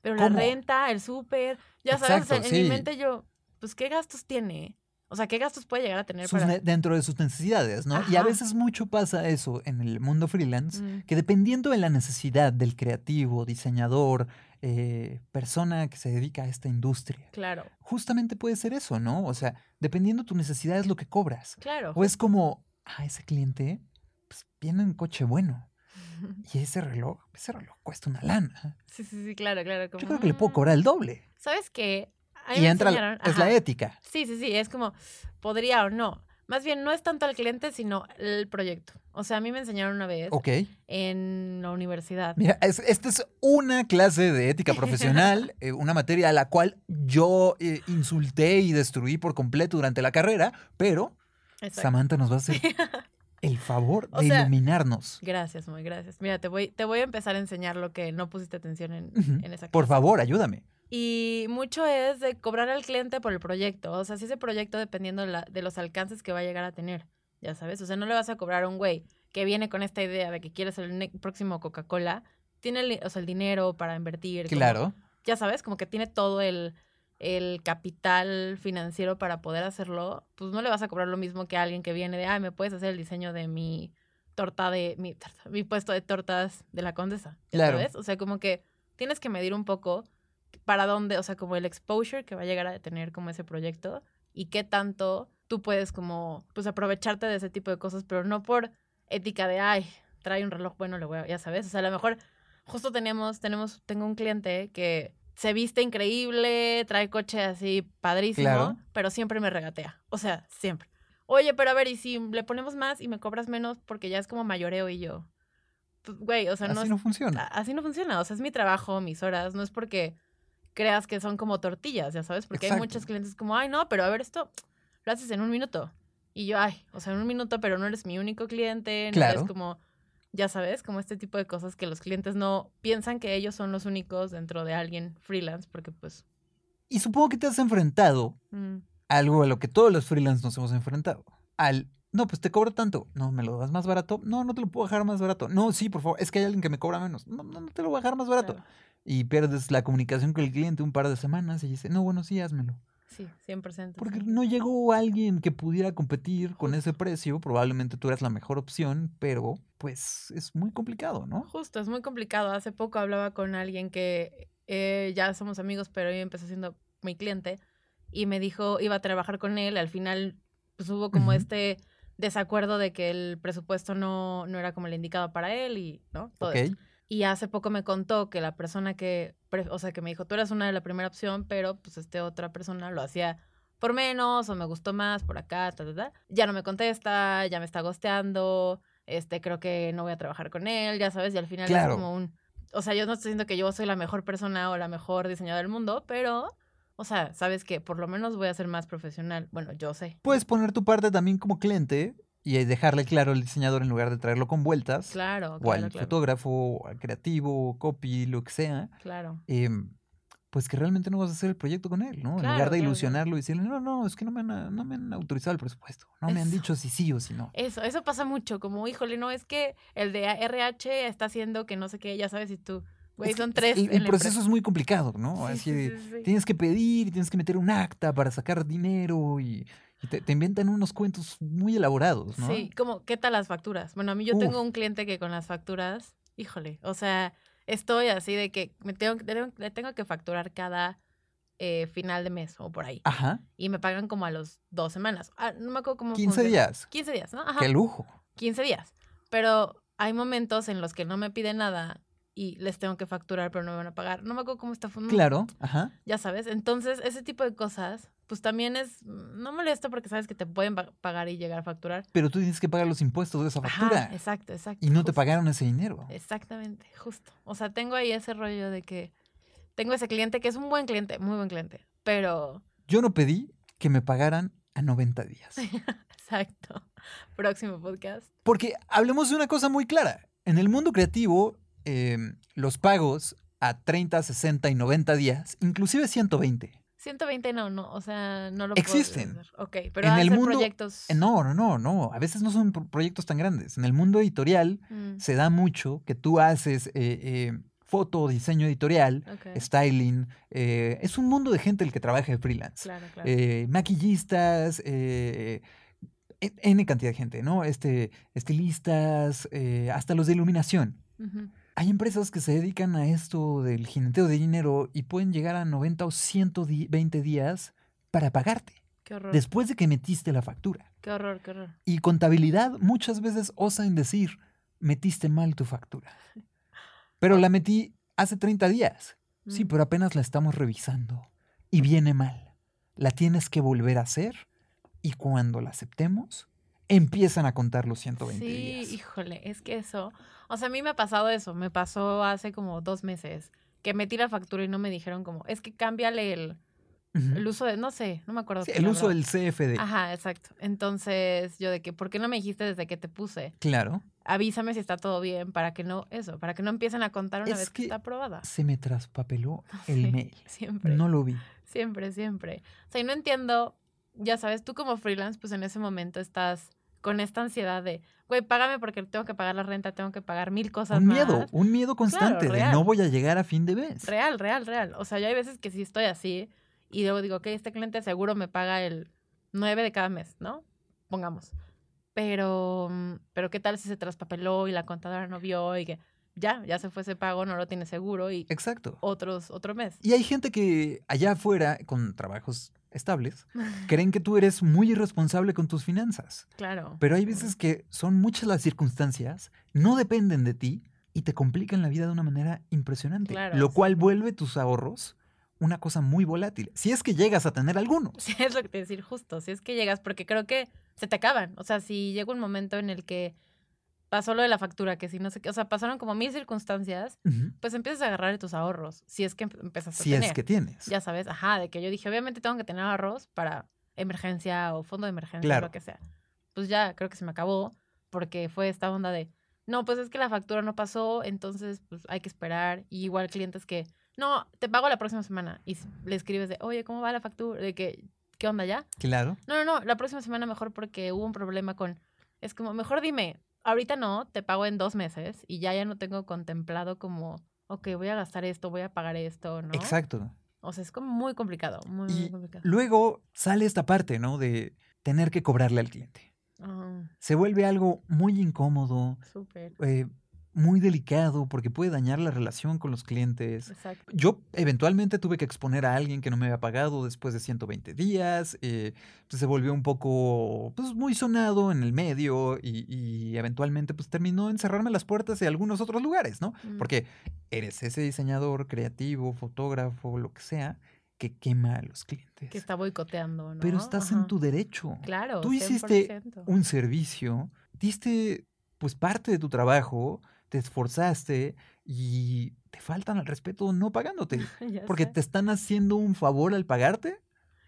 Speaker 3: pero la renta, el súper, ya sabes, o sea,
Speaker 2: Exacto,
Speaker 3: en mi mente yo, pues, ¿qué gastos tiene? O sea, ¿qué gastos puede llegar a tener
Speaker 2: sus
Speaker 3: para...?
Speaker 2: dentro de sus necesidades, ¿no? Y a veces mucho pasa eso en el mundo freelance,
Speaker 3: Mm,
Speaker 2: que dependiendo de la necesidad del creativo, diseñador, eh, persona que se dedica a esta industria,
Speaker 3: claro,
Speaker 2: justamente puede ser eso, ¿no? O sea, dependiendo de tu necesidad es lo que cobras.
Speaker 3: claro.
Speaker 2: O es como, ah, ese cliente, pues viene en coche bueno. Y ese reloj, ese reloj cuesta una lana.
Speaker 3: Sí, sí, sí, claro, claro.
Speaker 2: Yo creo que le puedo
Speaker 3: mm,
Speaker 2: cobrar el doble.
Speaker 3: ¿Sabes qué?
Speaker 2: Y entra, la- es la ética.
Speaker 3: Sí, sí, sí, es como, podría o no. Más bien, no es tanto al cliente, sino el proyecto. O sea, a mí me enseñaron una vez en la universidad.
Speaker 2: Mira, es- esta es una clase de ética profesional, eh, una materia a la cual yo eh, insulté y destruí por completo durante la carrera, pero
Speaker 3: Exacto.
Speaker 2: Samantha nos va a hacer el favor
Speaker 3: O
Speaker 2: de
Speaker 3: sea,
Speaker 2: iluminarnos.
Speaker 3: Gracias, muy gracias. Mira, te voy, te voy a empezar a enseñar lo que no pusiste atención en, en esa
Speaker 2: Por
Speaker 3: clase.
Speaker 2: favor, ayúdame.
Speaker 3: Y mucho es de cobrar al cliente por el proyecto. O sea, si ese proyecto dependiendo de, la- de los alcances que va a llegar a tener. Ya sabes. O sea, no le vas a cobrar a un güey que viene con esta idea de que quiere ser el próximo Coca-Cola. Tiene el, o sea, el dinero para invertir. como-
Speaker 2: Claro.
Speaker 3: ya sabes, como que tiene todo el, el capital financiero para poder hacerlo. Pues no le vas a cobrar lo mismo que a alguien que viene de, ay, me puedes hacer el diseño de mi torta de, mi, torta- mi puesto de tortas de la condesa. ya
Speaker 2: Claro.
Speaker 3: ¿Sabes? O sea, como que tienes que medir un poco para dónde, o sea, como el exposure que va a llegar a tener como ese proyecto y qué tanto tú puedes como, pues aprovecharte de ese tipo de cosas, pero no por ética de, ay, trae un reloj bueno, le voy a, ya sabes, o sea, a lo mejor justo tenemos, tenemos, tengo un cliente que se viste increíble, trae coche así padrísimo,
Speaker 2: Claro.
Speaker 3: pero siempre me regatea, o sea, siempre. Oye, pero a ver, ¿y si le ponemos más y me cobras menos porque ya es como mayoreo y yo? Pues, güey, o sea, no
Speaker 2: Así
Speaker 3: es-
Speaker 2: no funciona.
Speaker 3: así no funciona. O sea, es mi trabajo, mis horas. No es porque creas que son como tortillas, ya sabes. Porque hay muchos clientes como, ay, no, pero a ver, esto lo haces en un minuto. Y yo, ay, o sea, en un minuto, pero no eres mi único cliente. No
Speaker 2: Claro.
Speaker 3: eres como, ya sabes, como este tipo de cosas que los clientes no piensan que ellos son los únicos dentro de alguien freelance, porque pues.
Speaker 2: Y supongo que te has enfrentado
Speaker 3: mm,
Speaker 2: a algo a lo que todos los freelance nos hemos enfrentado. Al, no, pues te cobro tanto. No, ¿me lo das más barato? No, no te lo puedo dejar más barato. No, sí, por favor, es que hay alguien que me cobra menos. No, no, no te lo voy a dejar más barato.
Speaker 3: claro.
Speaker 2: Y pierdes la comunicación con el cliente un par de semanas y dice, no, bueno, sí, házmelo.
Speaker 3: Sí, 100%.
Speaker 2: Porque no llegó alguien que pudiera competir con ese precio. Probablemente tú eras la mejor opción, pero pues es muy complicado, ¿no?
Speaker 3: Justo, es muy complicado. Hace poco hablaba con alguien que eh, ya somos amigos, pero hoy empezó siendo mi cliente y me dijo iba a trabajar con él. Al final, pues hubo como este desacuerdo de que el presupuesto no, no era como el indicado para él y, ¿no? Todo
Speaker 2: Ok.
Speaker 3: esto. Y hace poco me contó que la persona que, o sea, que me dijo, tú eras una de la primera opción, pero pues este otra persona lo hacía por menos o me gustó más por acá, ta, ta, ta. Ya no me contesta, ya me está gosteando, este, creo que no voy a trabajar con él, ya sabes, y al final
Speaker 2: Claro.
Speaker 3: es como un... O sea, yo no estoy diciendo que yo soy la mejor persona o la mejor diseñadora del mundo, pero, o sea, sabes que por lo menos voy a ser más profesional. Bueno, yo sé.
Speaker 2: Puedes poner tu parte también como cliente y dejarle claro al diseñador en lugar de traerlo con vueltas.
Speaker 3: Claro,
Speaker 2: o
Speaker 3: claro,
Speaker 2: al
Speaker 3: claro.
Speaker 2: fotógrafo, o al creativo, copy, lo que sea.
Speaker 3: Claro.
Speaker 2: em, pues que realmente no vas a hacer el proyecto con él, ¿no? en lugar de ilusionarlo y decirle, no, no, es que no me han, no me han autorizado el presupuesto. No me han dicho si sí o si no.
Speaker 3: Eso, eso pasa mucho, como, híjole, no, es que el de RH está haciendo que no sé qué, ya sabes, y tú, güey, son tres.
Speaker 2: El, proceso es muy complicado, ¿no?
Speaker 3: Sí,
Speaker 2: Así
Speaker 3: sí,
Speaker 2: de,
Speaker 3: sí, sí.
Speaker 2: tienes que pedir y tienes que meter un acta para sacar dinero y, y te, te inventan unos cuentos muy elaborados, ¿no?
Speaker 3: Sí, como, ¿qué tal las facturas? Bueno, a mí yo tengo un cliente que con las facturas, híjole, o sea, estoy así de que me tengo, le tengo que facturar cada eh, final de mes o por ahí.
Speaker 2: Ajá,
Speaker 3: Y me pagan como a los dos semanas. Ah, no me acuerdo cómo
Speaker 2: 15
Speaker 3: funciona.
Speaker 2: días.
Speaker 3: 15 días, ¿no? Ajá.
Speaker 2: Qué lujo.
Speaker 3: 15 días. Pero hay momentos en los que no me piden nada y les tengo que facturar, pero no me van a pagar. No me acuerdo cómo está funcionando.
Speaker 2: Claro, ajá.
Speaker 3: Ya sabes. Entonces, ese tipo de cosas, pues también es. No molesto porque sabes que te pueden pa- pagar y llegar a facturar.
Speaker 2: Pero tú tienes que pagar los impuestos de esa factura.
Speaker 3: Ajá, exacto, exacto.
Speaker 2: y no te pagaron ese dinero.
Speaker 3: Exactamente, justo. O sea, tengo ahí ese rollo de que tengo ese cliente que es un buen cliente, muy buen cliente, pero
Speaker 2: Yo no pedí que me pagaran a 90 días.
Speaker 3: exacto. Próximo podcast.
Speaker 2: Porque hablemos de una cosa muy clara. En el mundo creativo, em, los pagos a 30, 60 y 90 días, inclusive 120.
Speaker 3: 120 no, no, o sea, no lo puedo
Speaker 2: Existen.
Speaker 3: hacer. Ok, pero
Speaker 2: En el mundo-
Speaker 3: proyectos.
Speaker 2: Eh, No, no, no, no. A veces no son pro- proyectos tan grandes. En el mundo editorial
Speaker 3: Mm,
Speaker 2: se da mucho que tú haces eh, eh, foto, diseño editorial, styling. eh, es un mundo de gente el que trabaja de freelance.
Speaker 3: Claro, claro.
Speaker 2: maquillistas, e- N cantidad de gente, ¿no? Este, estilistas, hasta los de iluminación.
Speaker 3: Ujú.
Speaker 2: Hay empresas que se dedican a esto del jineteo de dinero y pueden llegar a 90 o 120 días para pagarte,
Speaker 3: Qué horror.
Speaker 2: después de que metiste la factura.
Speaker 3: Qué horror, qué horror.
Speaker 2: Y contabilidad muchas veces osa en decir, metiste mal tu factura. Pero la metí hace 30 días. Sí,
Speaker 3: Mm.
Speaker 2: pero apenas la estamos revisando. Y viene mal. La tienes que volver a hacer. Y cuando la aceptemos, empiezan a contar los 120
Speaker 3: Sí,
Speaker 2: días.
Speaker 3: híjole, es que eso, o sea, a mí me ha pasado eso, me pasó hace como dos meses, que metí la factura y no me dijeron como, es que cámbiale el, el uso de, no sé, no me acuerdo.
Speaker 2: Sí,
Speaker 3: qué
Speaker 2: el uso
Speaker 3: verdad.
Speaker 2: del CFD.
Speaker 3: Ajá, exacto. Entonces, yo de que, ¿por qué no me dijiste desde que te puse?
Speaker 2: Claro.
Speaker 3: Avísame si está todo bien para que no, eso, para que no empiecen a contar una
Speaker 2: Es
Speaker 3: vez que,
Speaker 2: que
Speaker 3: está aprobada.
Speaker 2: Se me traspapeló el
Speaker 3: Sí,
Speaker 2: mail.
Speaker 3: Siempre.
Speaker 2: No lo vi.
Speaker 3: Siempre, siempre. O sea, y no entiendo, ya sabes, tú como freelance, pues en ese momento estás con esta ansiedad de, güey, págame porque tengo que pagar la renta, tengo que pagar mil cosas
Speaker 2: Un
Speaker 3: más.
Speaker 2: miedo, un miedo constante de no voy a llegar a fin de mes.
Speaker 3: Real, real, real. O sea, yo hay veces que sí estoy así y luego digo, ok, este cliente seguro me paga el 9 de cada mes, ¿no? Pongamos. Pero, mm, pero ¿qué tal si se traspapeló y la contadora no vio y que ya, ya se fue ese pago, no lo tiene seguro y
Speaker 2: Exacto.
Speaker 3: otros, otro mes?
Speaker 2: Y hay gente que allá afuera, con trabajos estables, creen que tú eres muy irresponsable con tus finanzas.
Speaker 3: Claro.
Speaker 2: Pero hay veces que son muchas las circunstancias, no dependen de ti y te complican la vida de una manera impresionante.
Speaker 3: Claro,
Speaker 2: lo cual vuelve tus ahorros una cosa muy volátil. Si es que llegas a tener algunos.
Speaker 3: Sí, es lo que te decir justo, si es que llegas, porque creo que se te acaban. O sea, si llega un momento en el que pasó lo de la factura, que si no sé qué, o sea, pasaron como mil circunstancias, pues empiezas a agarrar de tus ahorros, si es que empezaste
Speaker 2: Si
Speaker 3: a
Speaker 2: es
Speaker 3: tener.
Speaker 2: que tienes.
Speaker 3: Ya sabes, ajá, de que yo dije, obviamente tengo que tener ahorros para emergencia o fondo de emergencia,
Speaker 2: Claro.
Speaker 3: lo que sea. Pues ya creo que se me acabó, porque fue esta onda de, no, pues es que la factura no pasó, entonces pues hay que esperar. Y igual clientes que, no, te pago la próxima semana. Y le escribes de, oye, ¿cómo va la factura? De que, ¿qué onda ya?
Speaker 2: Claro.
Speaker 3: No, no, no, la próxima semana mejor porque hubo un problema con... Es como, mejor dime, ahorita no, te pago en dos meses y ya ya no tengo contemplado como, ok, voy a gastar esto, voy a pagar esto, ¿no?
Speaker 2: Exacto.
Speaker 3: O sea, es como muy complicado, muy, muy complicado.
Speaker 2: luego sale esta parte, ¿no? De tener que cobrarle al cliente. Se vuelve algo muy incómodo,
Speaker 3: súper,
Speaker 2: eh, muy delicado, porque puede dañar la relación con los clientes.
Speaker 3: exacto.
Speaker 2: Yo eventualmente tuve que exponer a alguien que no me había pagado después de 120 días. eh, pues se volvió un poco, pues muy sonado en el medio y, y eventualmente pues terminó encerrarme las puertas de algunos otros lugares, ¿no?
Speaker 3: Mm.
Speaker 2: Porque eres ese diseñador creativo, fotógrafo, lo que sea, que quema a los clientes.
Speaker 3: Que está boicoteando, ¿no?
Speaker 2: Pero estás en tu derecho.
Speaker 3: Claro,
Speaker 2: Tú hiciste
Speaker 3: 100%.
Speaker 2: un servicio, diste pues parte de tu trabajo, te esforzaste y te faltan al respeto no pagándote. Porque
Speaker 3: sé.
Speaker 2: te están haciendo un favor al pagarte.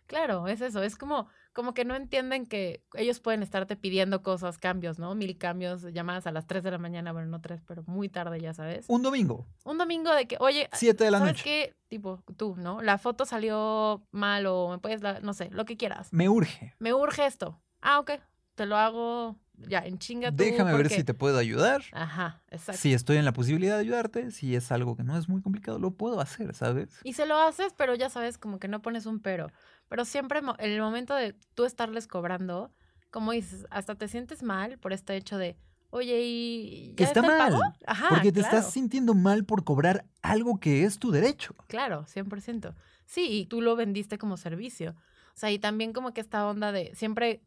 Speaker 3: Claro, es eso, es como, como que no entienden que ellos pueden estarte pidiendo cosas, cambios, ¿no? Mil cambios, llamadas a las 3 de la mañana, bueno, no 3, pero muy tarde, ya sabes.
Speaker 2: Un domingo,
Speaker 3: Un domingo de que, oye,
Speaker 2: 7 de la
Speaker 3: ¿sabes
Speaker 2: noche.
Speaker 3: qué? Tipo, tú, ¿no? La foto salió mal o me puedes, dar- no sé, lo que quieras.
Speaker 2: Me urge.
Speaker 3: Me urge esto. Ah, ok, te lo hago ya, en chinga tú.
Speaker 2: Déjame ver si te puedo ayudar.
Speaker 3: Ajá, exacto.
Speaker 2: Si estoy en la posibilidad de ayudarte, si es algo que no es muy complicado, lo puedo hacer, ¿sabes?
Speaker 3: Y se lo haces, pero ya sabes, como que no pones un pero. Pero siempre en el momento de tú estarles cobrando, como dices, hasta te sientes mal por este hecho de, oye, ¿y
Speaker 2: Que está
Speaker 3: el pago?".
Speaker 2: mal,
Speaker 3: Ajá,
Speaker 2: Porque te
Speaker 3: claro,
Speaker 2: estás sintiendo mal por cobrar algo que es tu derecho.
Speaker 3: Claro, 100%. Sí, y tú lo vendiste como servicio. O sea, y también como que esta onda de, siempre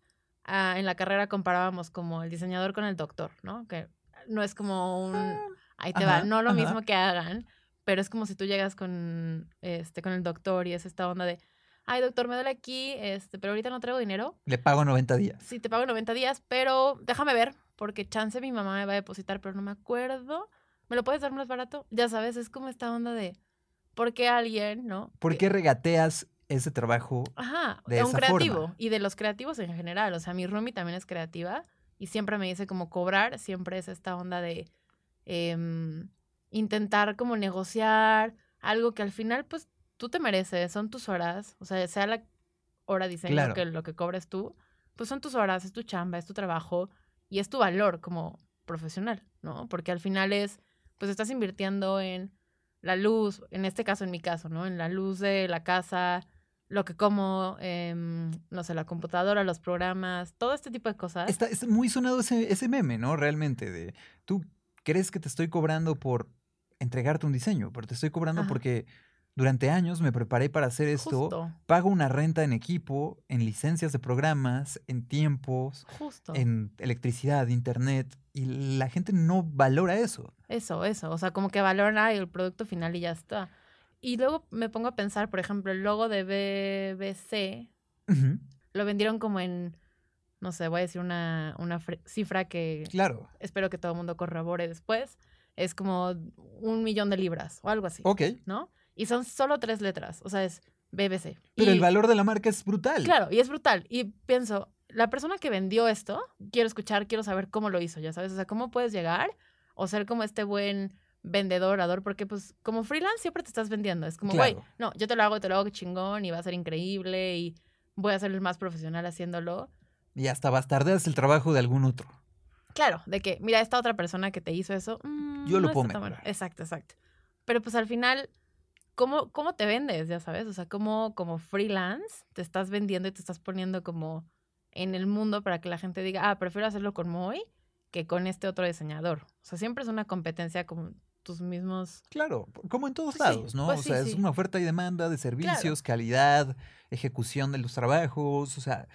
Speaker 3: ah, en la carrera comparábamos como el diseñador con el doctor, ¿no? Que no es como un, ahí te va,
Speaker 2: ajá,
Speaker 3: no lo
Speaker 2: ajá.
Speaker 3: mismo que hagan, pero es como si tú llegas con, este, con el doctor y es esta onda de, ay, doctor, me duele aquí, este, pero ahorita no traigo dinero.
Speaker 2: Le pago 90 días.
Speaker 3: Sí, te pago 90 días, pero déjame ver, porque chance mi mamá me va a depositar, pero no me acuerdo. ¿Me lo puedes dar más barato? Ya sabes, es como esta onda de, ¿por qué alguien, no?
Speaker 2: ¿Por qué regateas ese trabajo?
Speaker 3: Ajá,
Speaker 2: de
Speaker 3: de un
Speaker 2: esa
Speaker 3: creativo.
Speaker 2: forma?
Speaker 3: Y de los creativos en general. O sea, mi roomie también es creativa y siempre me dice como cobrar, siempre es esta onda de em, intentar como negociar algo que al final pues tú te mereces, son tus horas, o sea, sea la hora diseño
Speaker 2: Claro.
Speaker 3: que lo que cobres tú, pues son tus horas, es tu chamba, es tu trabajo y es tu valor como profesional, ¿no? Porque al final es, pues estás invirtiendo en la luz, en este caso, en mi caso, ¿no? En la luz de la casa, lo que como, em, no sé, la computadora, los programas, todo este tipo de cosas.
Speaker 2: Está, es muy sonado ese, ese meme, ¿no? Realmente, de tú crees que te estoy cobrando por entregarte un diseño, pero te estoy cobrando
Speaker 3: Ajá.
Speaker 2: porque Durante años me preparé para hacer esto.
Speaker 3: Justo,
Speaker 2: Pago una renta en equipo, en licencias de programas, en tiempos,
Speaker 3: justo.
Speaker 2: en electricidad, internet, y la gente no valora eso.
Speaker 3: Eso, eso. O sea, como que valoran ay, el producto final y ya está. Y luego me pongo a pensar, por ejemplo, el logo de BBC lo vendieron como en, no sé, voy a decir una, una cifra que
Speaker 2: Claro.
Speaker 3: espero que todo el mundo corrobore después. Es como un millón de libras o algo así,
Speaker 2: Ok.
Speaker 3: ¿no? Y son solo tres letras, o sea, es BBC.
Speaker 2: Pero
Speaker 3: Y-
Speaker 2: el valor de la marca es brutal.
Speaker 3: Claro, y es brutal. Y pienso, la persona que vendió esto, quiero escuchar, quiero saber cómo lo hizo, ya sabes, o sea, cómo puedes llegar o ser como este buen vendedor, orador, porque pues como freelance siempre te estás vendiendo. Es como, güey,
Speaker 2: Claro.
Speaker 3: no, yo te lo hago, te lo hago chingón y va a ser increíble y voy a ser el más profesional haciéndolo.
Speaker 2: Y hasta bastardeas el trabajo de algún otro.
Speaker 3: Claro, de que, mira, esta otra persona que te hizo eso, mm,
Speaker 2: Yo lo
Speaker 3: no
Speaker 2: puedo mejorar.
Speaker 3: Exacto, exacto. Pero pues al final, ¿cómo, ¿cómo te vendes? Ya sabes, o sea, ¿cómo como freelance te estás vendiendo y te estás poniendo como en el mundo para que la gente diga, ah, prefiero hacerlo con Moy que con este otro diseñador. O sea, siempre es una competencia con tus mismos...
Speaker 2: Claro, como en todos
Speaker 3: sí,
Speaker 2: lados, ¿no?
Speaker 3: pues
Speaker 2: o
Speaker 3: sí,
Speaker 2: sea, es
Speaker 3: sí.
Speaker 2: una oferta y demanda de servicios, calidad, ejecución de los trabajos, o sea,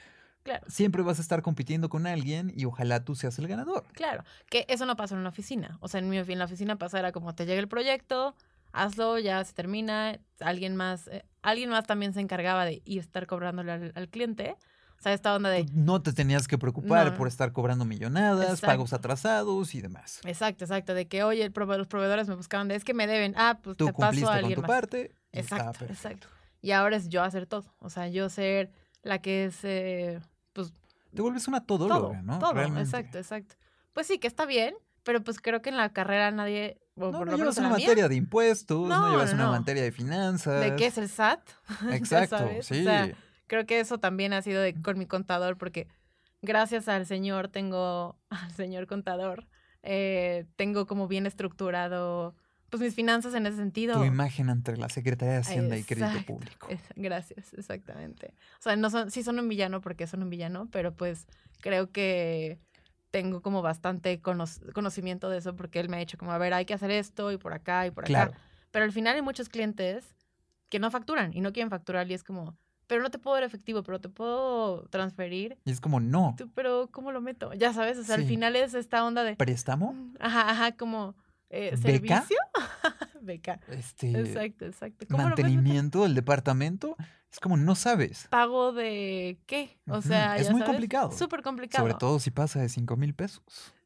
Speaker 3: Claro,
Speaker 2: siempre vas a estar compitiendo con alguien y ojalá tú seas el ganador.
Speaker 3: claro. Que eso no pasa en una oficina. O sea, en mi en la oficina pasa era como te llega el proyecto, hazlo, ya se termina, alguien más, eh, alguien más también se encargaba de ir estar cobrándole al, al cliente. O sea, esta onda de,
Speaker 2: No te tenías que preocupar
Speaker 3: No.
Speaker 2: por estar cobrando millonadas, pagos atrasados y demás.
Speaker 3: exacto, exacto, de que, oye, el prove- los proveedores me buscaban de, es que me deben, ah, pues
Speaker 2: Tú
Speaker 3: te paso
Speaker 2: cumpliste
Speaker 3: a
Speaker 2: con
Speaker 3: alguien
Speaker 2: tu
Speaker 3: más.
Speaker 2: parte.
Speaker 3: Exacto, exacto. Y ahora es yo hacer todo. O sea, yo ser la que es, eh, pues,
Speaker 2: Te vuelves una
Speaker 3: todo,
Speaker 2: todóloga, ¿no?
Speaker 3: todo,
Speaker 2: Realmente.
Speaker 3: exacto, exacto. Pues sí, que está bien, pero pues creo que en la carrera nadie,
Speaker 2: No, no llevas una
Speaker 3: mía,
Speaker 2: materia de impuestos, no,
Speaker 3: No,
Speaker 2: llevas
Speaker 3: no,
Speaker 2: una materia de finanzas.
Speaker 3: de qué es el SAT.
Speaker 2: Exacto,
Speaker 3: o
Speaker 2: sí.
Speaker 3: sea, creo que eso también ha sido de- con mi contador, porque gracias al señor tengo, al señor contador, eh, tengo como bien estructurado, pues mis finanzas en ese sentido.
Speaker 2: tu imagen ante la Secretaría de Hacienda y Crédito Público.
Speaker 3: es- gracias, exactamente. O sea, no son, sí son un villano porque son un villano, pero pues creo que tengo como bastante cono- conocimiento de eso porque él me ha dicho como, a ver, hay que hacer esto y por acá y por acá.
Speaker 2: Claro.
Speaker 3: Pero al final hay muchos clientes que no facturan y no quieren facturar y es como, pero no te puedo dar efectivo, pero te puedo transferir.
Speaker 2: Y es como, no,
Speaker 3: Tú, pero ¿cómo lo meto? Ya sabes, o sea, al final es esta onda de,
Speaker 2: préstamo,
Speaker 3: ajá, ajá, como eh,
Speaker 2: ¿Beca?
Speaker 3: servicio. Beca.
Speaker 2: este,
Speaker 3: Exacto, exacto.
Speaker 2: Mantenimiento del departamento. Es como, no sabes.
Speaker 3: pago de qué. O sea,
Speaker 2: es
Speaker 3: ya
Speaker 2: muy
Speaker 3: sabes,
Speaker 2: complicado.
Speaker 3: Súper complicado.
Speaker 2: Sobre todo si pasa de 5 mil pesos.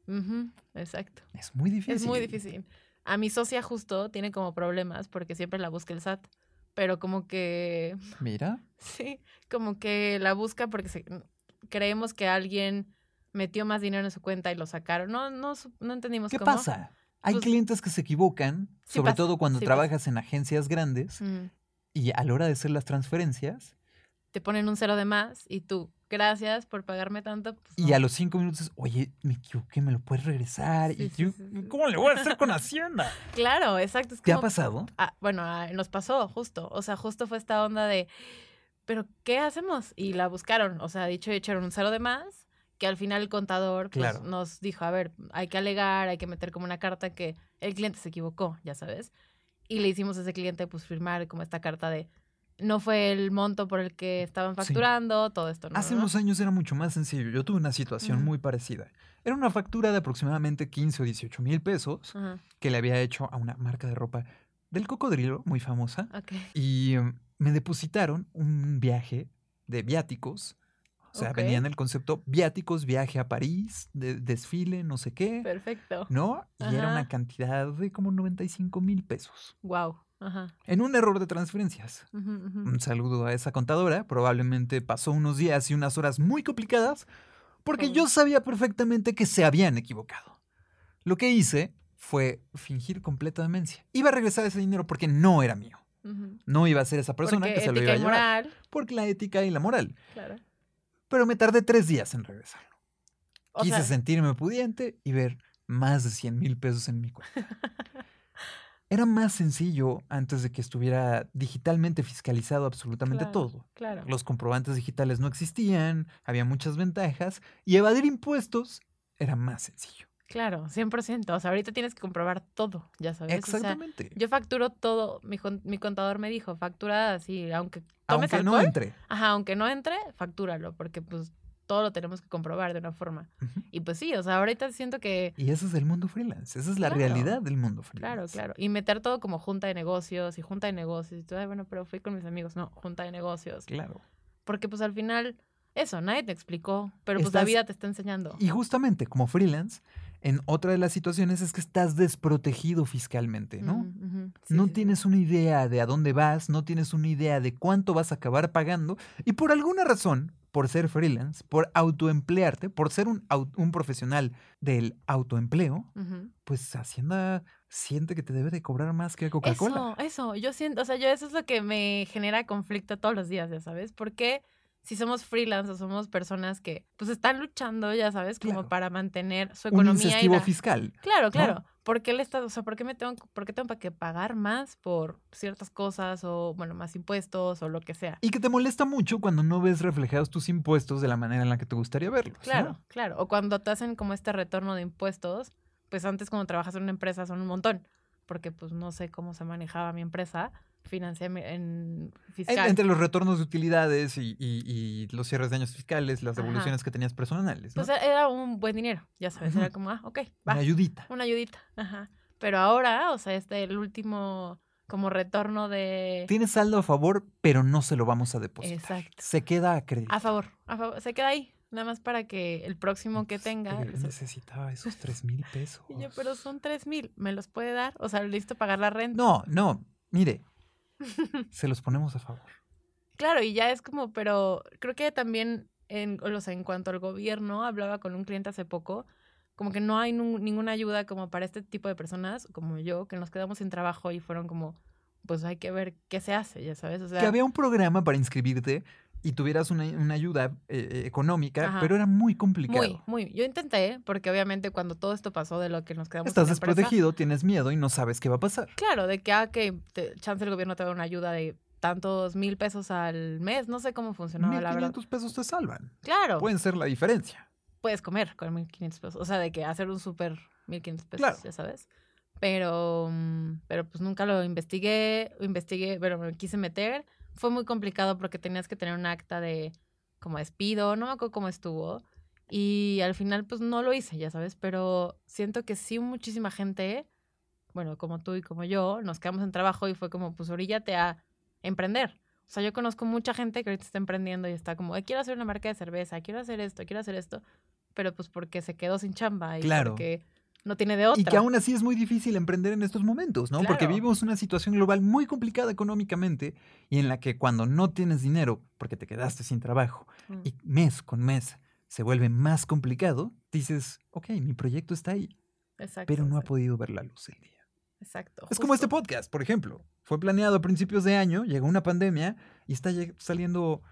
Speaker 3: Ujú, exacto.
Speaker 2: Es muy difícil.
Speaker 3: Es muy difícil. A mi socia justo tiene como problemas porque siempre la busca el SAT. Pero como que,
Speaker 2: Mira,
Speaker 3: sí, como que la busca porque se- creemos que alguien metió más dinero en su cuenta y lo sacaron. No, no, no entendimos
Speaker 2: ¿qué
Speaker 3: cómo.
Speaker 2: pasa? Hay
Speaker 3: Pues,
Speaker 2: clientes que se equivocan,
Speaker 3: sí
Speaker 2: sobre
Speaker 3: pasa,
Speaker 2: todo cuando
Speaker 3: sí pasa.
Speaker 2: trabajas en agencias grandes
Speaker 3: Mm,
Speaker 2: y a la hora de hacer las transferencias
Speaker 3: Te ponen un cero de más y tú, gracias por pagarme tanto. pues,
Speaker 2: y
Speaker 3: no.
Speaker 2: a los cinco minutos, oye, me equivoqué, ¿me lo puedes regresar?
Speaker 3: Sí,
Speaker 2: y
Speaker 3: sí,
Speaker 2: yo,
Speaker 3: sí.
Speaker 2: ¿cómo le voy a hacer con Hacienda?
Speaker 3: Claro, exacto. Es
Speaker 2: ¿Te ha pasado?
Speaker 3: Ah, bueno, ah, nos pasó justo. O sea, justo fue esta onda de, ¿pero qué hacemos? Y la buscaron. O sea, dicho y hecho, era un cero de más, que al final el contador pues,
Speaker 2: Claro.
Speaker 3: nos dijo, a ver, hay que alegar, hay que meter como una carta que el cliente se equivocó, ya sabes. Y le hicimos a ese cliente pues firmar como esta carta de, no fue el monto por el que estaban
Speaker 2: Sí.
Speaker 3: facturando, todo esto. ¿no?
Speaker 2: Hace
Speaker 3: ¿no?
Speaker 2: unos años era mucho más sencillo. Yo tuve una situación muy parecida. Era una factura de aproximadamente 15 o 18 mil pesos que le había hecho a una marca de ropa del cocodrilo, muy famosa.
Speaker 3: ok.
Speaker 2: Y em, me depositaron un viaje de viáticos. O sea,
Speaker 3: Ok.
Speaker 2: venía en el concepto viáticos, viaje a París, de- desfile, no sé qué.
Speaker 3: Perfecto.
Speaker 2: ¿No? Y era una cantidad de como 95 mil pesos.
Speaker 3: Wow. Ajá.
Speaker 2: En un error de transferencias. Un saludo a esa contadora. Probablemente pasó unos días y unas horas muy complicadas porque yo sabía perfectamente que se habían equivocado. Lo que hice fue fingir completa demencia. Iba a regresar ese dinero porque no era mío. No iba a ser esa persona
Speaker 3: Porque
Speaker 2: que se lo iba a llevar.
Speaker 3: moral,
Speaker 2: Porque la ética y la moral.
Speaker 3: claro.
Speaker 2: Pero me tardé tres días en regresarlo.
Speaker 3: O
Speaker 2: Quise
Speaker 3: sea,
Speaker 2: sentirme pudiente y ver más de 100 mil pesos en mi cuenta. Era más sencillo antes de que estuviera digitalmente fiscalizado absolutamente
Speaker 3: Claro.
Speaker 2: todo.
Speaker 3: claro.
Speaker 2: Los comprobantes digitales no existían, había muchas ventajas y evadir impuestos era más sencillo.
Speaker 3: Claro, 100%. O sea, ahorita tienes que comprobar todo, ya sabes. O sea,
Speaker 2: Exactamente.
Speaker 3: yo facturo todo. Mi, con- mi contador me dijo, factura así, aunque tomes
Speaker 2: Aunque no entre.
Speaker 3: Ajá, aunque no entre, factúralo, porque pues todo lo tenemos que comprobar de una forma. Y pues sí, o sea, ahorita siento que,
Speaker 2: Y ese es el mundo freelance. Esa es la
Speaker 3: Claro.
Speaker 2: realidad del mundo freelance.
Speaker 3: claro, claro. Y meter todo como junta de negocios y junta de negocios. Y todo, "Ay, bueno, pero fui con mis amigos. No, junta de negocios.
Speaker 2: Claro.
Speaker 3: Porque pues al final, eso, nadie te explicó, pero pues la vida te está enseñando.
Speaker 2: Y justamente como freelance, en otra de las situaciones es que estás desprotegido fiscalmente, ¿no?
Speaker 3: Sí,
Speaker 2: no
Speaker 3: sí, sí.
Speaker 2: tienes una idea de a dónde vas, no tienes una idea de cuánto vas a acabar pagando y por alguna razón, por ser freelance, por autoemplearte, por ser un, un profesional del autoempleo, pues Hacienda siente que te debe de cobrar más que Coca-Cola.
Speaker 3: Eso, eso, yo siento, o sea, yo eso es lo que me genera conflicto todos los días, ya sabes, porque si somos freelance o somos personas que pues están luchando, ya sabes, como
Speaker 2: Claro.
Speaker 3: para mantener su
Speaker 2: Un
Speaker 3: economía y
Speaker 2: incentivo
Speaker 3: la...
Speaker 2: fiscal.
Speaker 3: Claro, claro. ¿Por qué le estás, o sea, por qué me tengo, por qué tengo que pagar más por ciertas cosas o, bueno, más impuestos o lo que sea?
Speaker 2: Y que te molesta mucho cuando no ves reflejados tus impuestos de la manera en la que te gustaría verlos. ¿no?
Speaker 3: Claro, claro. O cuando te hacen como este retorno de impuestos, pues antes cuando trabajas en una empresa son un montón, porque pues no sé cómo se manejaba mi empresa En- fiscal.
Speaker 2: Entre los retornos de utilidades y, y- y los cierres de años fiscales, las
Speaker 3: Ajá.
Speaker 2: devoluciones que tenías personales. ¿no?
Speaker 3: Pues era un buen dinero, ya sabes, era como, ah, ok, va,
Speaker 2: Una ayudita.
Speaker 3: una ayudita, ajá. Pero ahora, o sea, este, el último como retorno de...
Speaker 2: Tienes saldo a favor, pero no se lo vamos a depositar.
Speaker 3: Exacto.
Speaker 2: Se queda a crédito.
Speaker 3: A favor, a favor, se queda ahí, nada más para que el próximo que
Speaker 2: Pues,
Speaker 3: tenga...
Speaker 2: pero necesitaba esos tres mil pesos.
Speaker 3: Y yo, pero son tres mil, ¿me los puede dar? O sea, listo pagar la renta.
Speaker 2: No, no, mire, se los ponemos a favor.
Speaker 3: Claro, y ya es como, pero creo que también, en, o sea, en cuanto al gobierno, hablaba con un cliente hace poco, como que no hay ninguna ayuda como para este tipo de personas, como yo, que nos quedamos sin trabajo y fueron como, pues hay que ver qué se hace, ya sabes, o sea,
Speaker 2: que había un programa para inscribirte y tuvieras una, una ayuda eh, económica,
Speaker 3: Ajá.
Speaker 2: pero era muy complicado.
Speaker 3: muy, muy. Yo intenté, porque obviamente cuando todo esto pasó de lo que nos quedamos
Speaker 2: Estás
Speaker 3: empresa,
Speaker 2: desprotegido, tienes miedo y no sabes qué va a pasar.
Speaker 3: Claro, de que, ah, que te, chance el gobierno te da una ayuda de tantos mil pesos al mes, no sé cómo funcionaba, la verdad.
Speaker 2: 1.500 pesos te salvan.
Speaker 3: Claro.
Speaker 2: Pueden ser la diferencia.
Speaker 3: puedes comer con 1500 pesos. O sea, de que hacer un súper 1500 pesos,
Speaker 2: Claro.
Speaker 3: ya sabes. Pero, mm, pero pues nunca lo investigué, investigué, pero me quise meter. Fue muy complicado porque tenías que tener un acta de como despido, no me acuerdo cómo estuvo. Y al final pues no lo hice, ya sabes, pero siento que sí muchísima gente, bueno, como tú y como yo, nos quedamos en trabajo y fue como pues oríllate a emprender. O sea, yo conozco mucha gente que ahorita está emprendiendo y está como, "Ay, quiero hacer una marca de cerveza, quiero hacer esto, quiero hacer esto pero pues porque se quedó sin chamba y
Speaker 2: Claro.
Speaker 3: porque no tiene de otra.
Speaker 2: Y que aún así es muy difícil emprender en estos momentos, ¿no? Porque vivimos una situación global muy complicada económicamente y en la que cuando no tienes dinero porque te quedaste sin trabajo
Speaker 3: Mm,
Speaker 2: y mes con mes se vuelve más complicado, dices, ok, mi proyecto está ahí,
Speaker 3: exacto,
Speaker 2: pero no ha podido ver la luz del día.
Speaker 3: exacto,
Speaker 2: Es como este podcast, por ejemplo. Fue planeado a principios de año, llegó una pandemia y está saliendo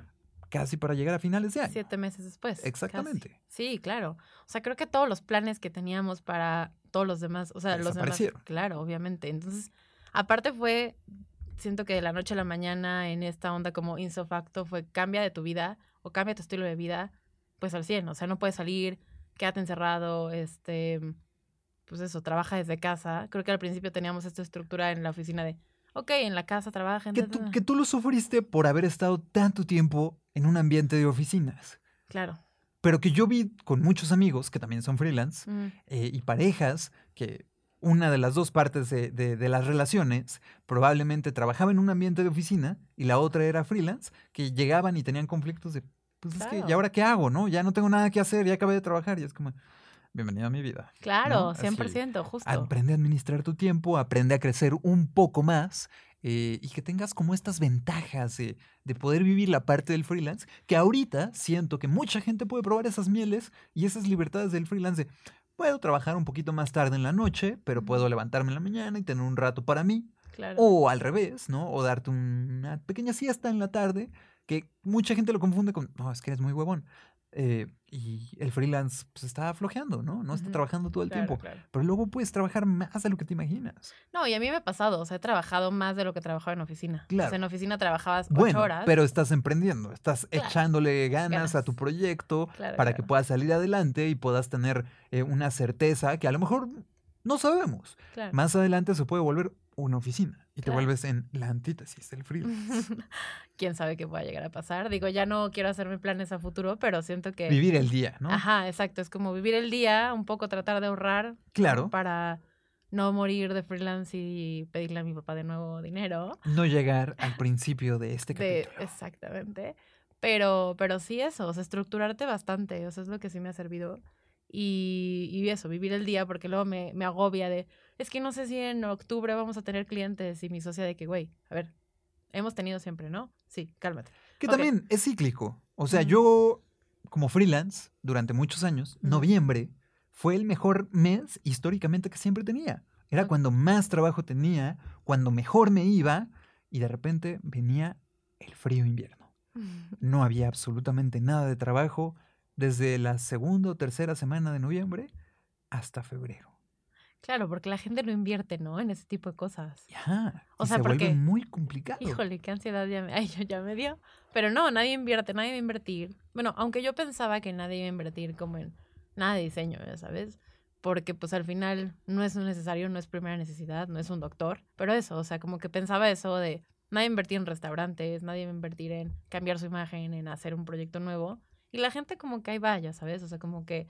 Speaker 2: casi para llegar a finales de año.
Speaker 3: Siete meses después. casi.
Speaker 2: Exactamente.
Speaker 3: Sí, claro. O sea, creo que todos los planes que teníamos para todos los demás, o sea, los demás, claro, obviamente. Entonces, aparte fue, siento que de la noche a la mañana en esta onda como insofacto fue cambia de tu vida o cambia tu estilo de vida, pues al 100. O sea, no puedes salir, quédate encerrado, este, pues eso, trabaja desde casa. Creo que al principio teníamos esta estructura en la oficina de, ok, en la casa trabaja.
Speaker 2: Que tú, que tú lo sufriste por haber estado tanto tiempo en un ambiente de oficinas.
Speaker 3: Claro.
Speaker 2: Pero que yo vi con muchos amigos que también son freelance
Speaker 3: Mm,
Speaker 2: eh, y parejas que una de las dos partes de, de- de las relaciones probablemente trabajaba en un ambiente de oficina y la otra era freelance, que llegaban y tenían conflictos de, pues es que, ¿y
Speaker 3: Claro.
Speaker 2: ahora qué hago? no Ya no tengo nada que hacer, ya acabé de trabajar y es como, bienvenido a mi vida.
Speaker 3: Claro,
Speaker 2: ¿no? Así,
Speaker 3: 100%, justo.
Speaker 2: Aprende a administrar tu tiempo, aprende a crecer un poco más eh, y que tengas como estas ventajas de, de poder vivir la parte del freelance, que ahorita siento que mucha gente puede probar esas mieles y esas libertades del freelance. de, puedo trabajar un poquito más tarde en la noche, pero puedo levantarme en la mañana y tener un rato para mí.
Speaker 3: Claro.
Speaker 2: O al revés, ¿no? O darte una pequeña siesta en la tarde, que mucha gente lo confunde con, no, es que eres muy huevón. Eh, y el freelance pues, está flojeando, ¿no? No está trabajando todo el
Speaker 3: Claro,
Speaker 2: tiempo.
Speaker 3: claro.
Speaker 2: Pero luego puedes trabajar más de lo que te imaginas.
Speaker 3: No, y a mí me ha pasado, o sea, he trabajado más de lo que trabajaba en oficina. O
Speaker 2: Claro.
Speaker 3: sea, en oficina trabajabas ocho
Speaker 2: Bueno,
Speaker 3: horas.
Speaker 2: pero estás emprendiendo, estás echándole ganas, a tu proyecto para que puedas salir adelante y puedas tener eh, una certeza que a lo mejor no sabemos.
Speaker 3: Claro.
Speaker 2: Más adelante se puede volver una oficina y te
Speaker 3: Claro.
Speaker 2: vuelves en la antítesis del freelance.
Speaker 3: Quién sabe qué pueda llegar a pasar. Digo, ya no quiero hacerme planes a futuro, pero siento que.
Speaker 2: Vivir el día, ¿no?
Speaker 3: Ajá, exacto. Es como vivir el día, un poco tratar de ahorrar.
Speaker 2: Claro.
Speaker 3: Para no morir de freelance y pedirle a mi papá de nuevo dinero.
Speaker 2: No llegar al principio de este
Speaker 3: De,
Speaker 2: capítulo.
Speaker 3: exactamente. Pero, pero sí eso, o sea, estructurarte bastante, o sea, es lo que sí me ha servido. Y, y eso, vivir el día, porque luego me, me agobia de, es que no sé si en octubre vamos a tener clientes y mi socia de que, güey, a ver, hemos tenido siempre, ¿no? Sí, cálmate.
Speaker 2: Que también es cíclico. O sea, yo, como freelance, durante muchos años, noviembre fue el mejor mes históricamente que siempre tenía. Era cuando más trabajo tenía, cuando mejor me iba, y de repente venía el frío invierno. No había absolutamente nada de trabajo desde la segunda o tercera semana de noviembre hasta febrero.
Speaker 3: Claro, porque la gente no invierte, ¿no? En ese tipo de cosas.
Speaker 2: Y Ajá,
Speaker 3: O sea,
Speaker 2: se vuelve
Speaker 3: porque-
Speaker 2: muy complicado.
Speaker 3: Híjole, qué ansiedad ya me, ay, yo ya me dio. Pero no, nadie invierte, nadie va a invertir. Bueno, aunque yo pensaba que nadie iba a invertir como en nada de diseño, ya sabes. Porque pues al final no es necesario, no es primera necesidad, no es un doctor. Pero eso, o sea, como que pensaba eso de nadie va a invertir en restaurantes, nadie va a invertir en cambiar su imagen, en hacer un proyecto nuevo. Y la gente como que ahí va, ya sabes. O sea, como que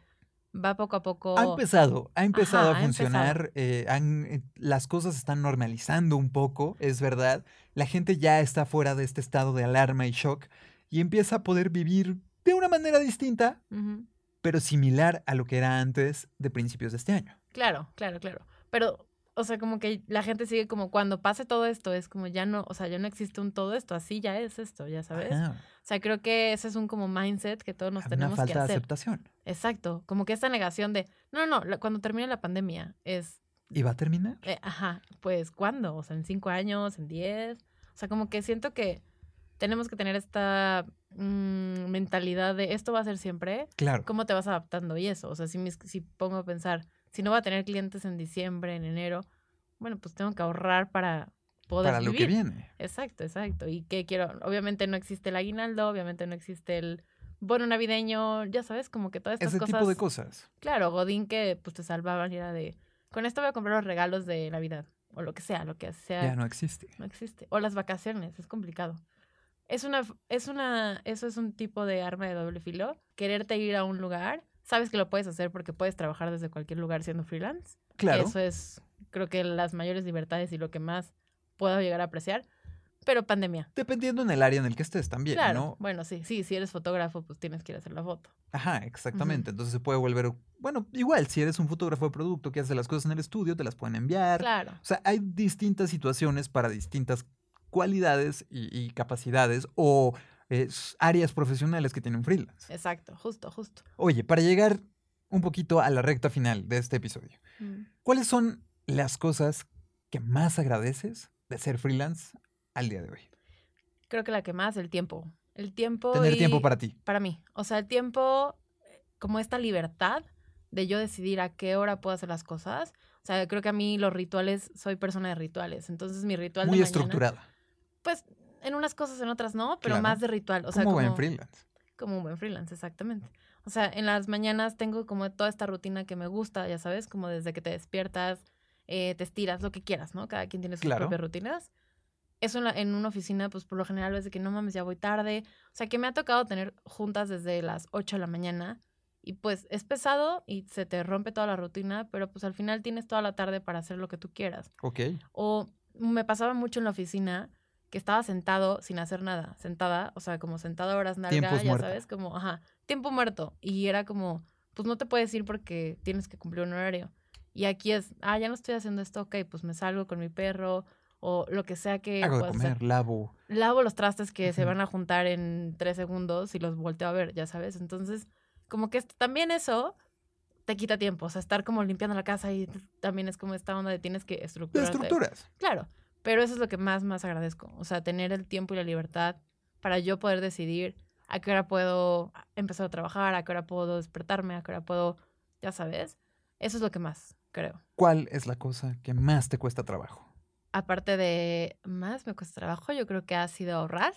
Speaker 3: va poco a poco.
Speaker 2: Ha empezado, ha empezado
Speaker 3: Ajá,
Speaker 2: a
Speaker 3: empezado.
Speaker 2: funcionar, eh, han- eh, las cosas están normalizando un poco, es verdad. La gente ya está fuera de este estado de alarma y shock y empieza a poder vivir de una manera distinta, pero similar a lo que era antes de principios de este año.
Speaker 3: Claro, claro, claro. Pero, o sea, como que la gente sigue como cuando pase todo esto, es como ya no, o sea, ya no existe un todo esto, así ya es esto, ya sabes.
Speaker 2: Ajá,
Speaker 3: O sea, creo que ese es un como mindset que todos nos
Speaker 2: una
Speaker 3: tenemos
Speaker 2: falta
Speaker 3: que
Speaker 2: de
Speaker 3: hacer.
Speaker 2: aceptación.
Speaker 3: Exacto, como que esta negación de, no, no, la- cuando termine la pandemia es,
Speaker 2: ¿Y va a terminar?
Speaker 3: eh, ajá, pues, ¿cuándo? O sea, en cinco años, en diez. O sea, como que siento que tenemos que tener esta mm, mentalidad de esto va a ser siempre,
Speaker 2: Claro.
Speaker 3: cómo te vas adaptando y eso. O sea, si, mis- si pongo a pensar, si no voy a tener clientes en diciembre, en enero, bueno, pues tengo que ahorrar para poder
Speaker 2: Para lo que
Speaker 3: vivir.
Speaker 2: viene.
Speaker 3: Exacto, exacto. ¿Y qué quiero? Obviamente no existe el aguinaldo, obviamente no existe el bono navideño, ya sabes, como que todas estas
Speaker 2: Ese
Speaker 3: cosas.
Speaker 2: tipo de cosas.
Speaker 3: Claro, Godín que pues te salvaban y era de, con esto voy a comprar los regalos de Navidad, o lo que sea, lo que sea.
Speaker 2: Ya no existe.
Speaker 3: No existe. O las vacaciones, es complicado. Es una, es una, eso es un tipo de arma de doble filo. Quererte ir a un lugar, sabes que lo puedes hacer porque puedes trabajar desde cualquier lugar siendo freelance.
Speaker 2: Claro.
Speaker 3: Eso es, creo que las mayores libertades y lo que más puedo llegar a apreciar. Pero pandemia.
Speaker 2: Dependiendo en el área en el que estés también,
Speaker 3: claro.
Speaker 2: ¿no?
Speaker 3: Bueno, sí, sí, si eres fotógrafo, pues tienes que ir a hacer la foto.
Speaker 2: Ajá, exactamente. Entonces se puede volver, bueno, igual, si eres un fotógrafo de producto que hace las cosas en el estudio, te las pueden enviar.
Speaker 3: Claro.
Speaker 2: O sea, hay distintas situaciones para distintas cualidades y, y capacidades o eh, s- áreas profesionales que tienen freelance.
Speaker 3: Exacto, justo, justo.
Speaker 2: Oye, para llegar un poquito a la recta final de este episodio,
Speaker 3: Mm.
Speaker 2: ¿cuáles son las cosas que más agradeces de ser freelance al día de hoy?
Speaker 3: Creo que la que más, el tiempo. El tiempo.
Speaker 2: Tener
Speaker 3: y-
Speaker 2: tiempo para ti.
Speaker 3: para mí. O sea, el tiempo, como esta libertad de yo decidir a qué hora puedo hacer las cosas. O sea, creo que a mí los rituales, soy persona de rituales. Entonces mi ritual
Speaker 2: Muy
Speaker 3: de mañana,
Speaker 2: estructurada.
Speaker 3: pues en unas cosas, en otras no, pero
Speaker 2: Claro.
Speaker 3: más de ritual. O sea,
Speaker 2: como
Speaker 3: como,
Speaker 2: buen freelance.
Speaker 3: como un buen freelance, exactamente. O sea, en las mañanas tengo como toda esta rutina que me gusta, ya sabes, como desde que te despiertas, eh, te estiras, lo que quieras, ¿no? Cada quien tiene sus
Speaker 2: Claro.
Speaker 3: propias rutinas. Eso en, la- en una oficina, pues por lo general es de que no mames, ya voy tarde. O sea, que me ha tocado tener juntas desde las 8 de la mañana y pues es pesado y se te rompe toda la rutina, pero pues al final tienes toda la tarde para hacer lo que tú quieras.
Speaker 2: Ok.
Speaker 3: O me pasaba mucho en la oficina que estaba sentado sin hacer nada, sentada, o sea, como sentado horas nalga,
Speaker 2: Tiempos
Speaker 3: ya
Speaker 2: muerto.
Speaker 3: sabes, como, ajá, tiempo muerto. Y era como, pues no te puedes ir porque tienes que cumplir un horario. Y aquí es, ah, ya no estoy haciendo esto, ok, pues me salgo con mi perro o lo que sea que
Speaker 2: Hago de comer,
Speaker 3: hacer.
Speaker 2: lavo.
Speaker 3: Lavo los trastes que se van a juntar en tres segundos y los volteo a ver, ya sabes. Entonces, como que también eso te quita tiempo, o sea, estar como limpiando la casa y también es como esta onda de tienes que
Speaker 2: De
Speaker 3: estructurarte.
Speaker 2: estructuras.
Speaker 3: Claro, pero eso es lo que más, más agradezco. O sea, tener el tiempo y la libertad para yo poder decidir a qué hora puedo empezar a trabajar, a qué hora puedo despertarme, a qué hora puedo, ya sabes. Eso es lo que más creo.
Speaker 2: ¿Cuál es la cosa que más te cuesta trabajo?
Speaker 3: Aparte de más me cuesta trabajo, yo creo que ha sido ahorrar.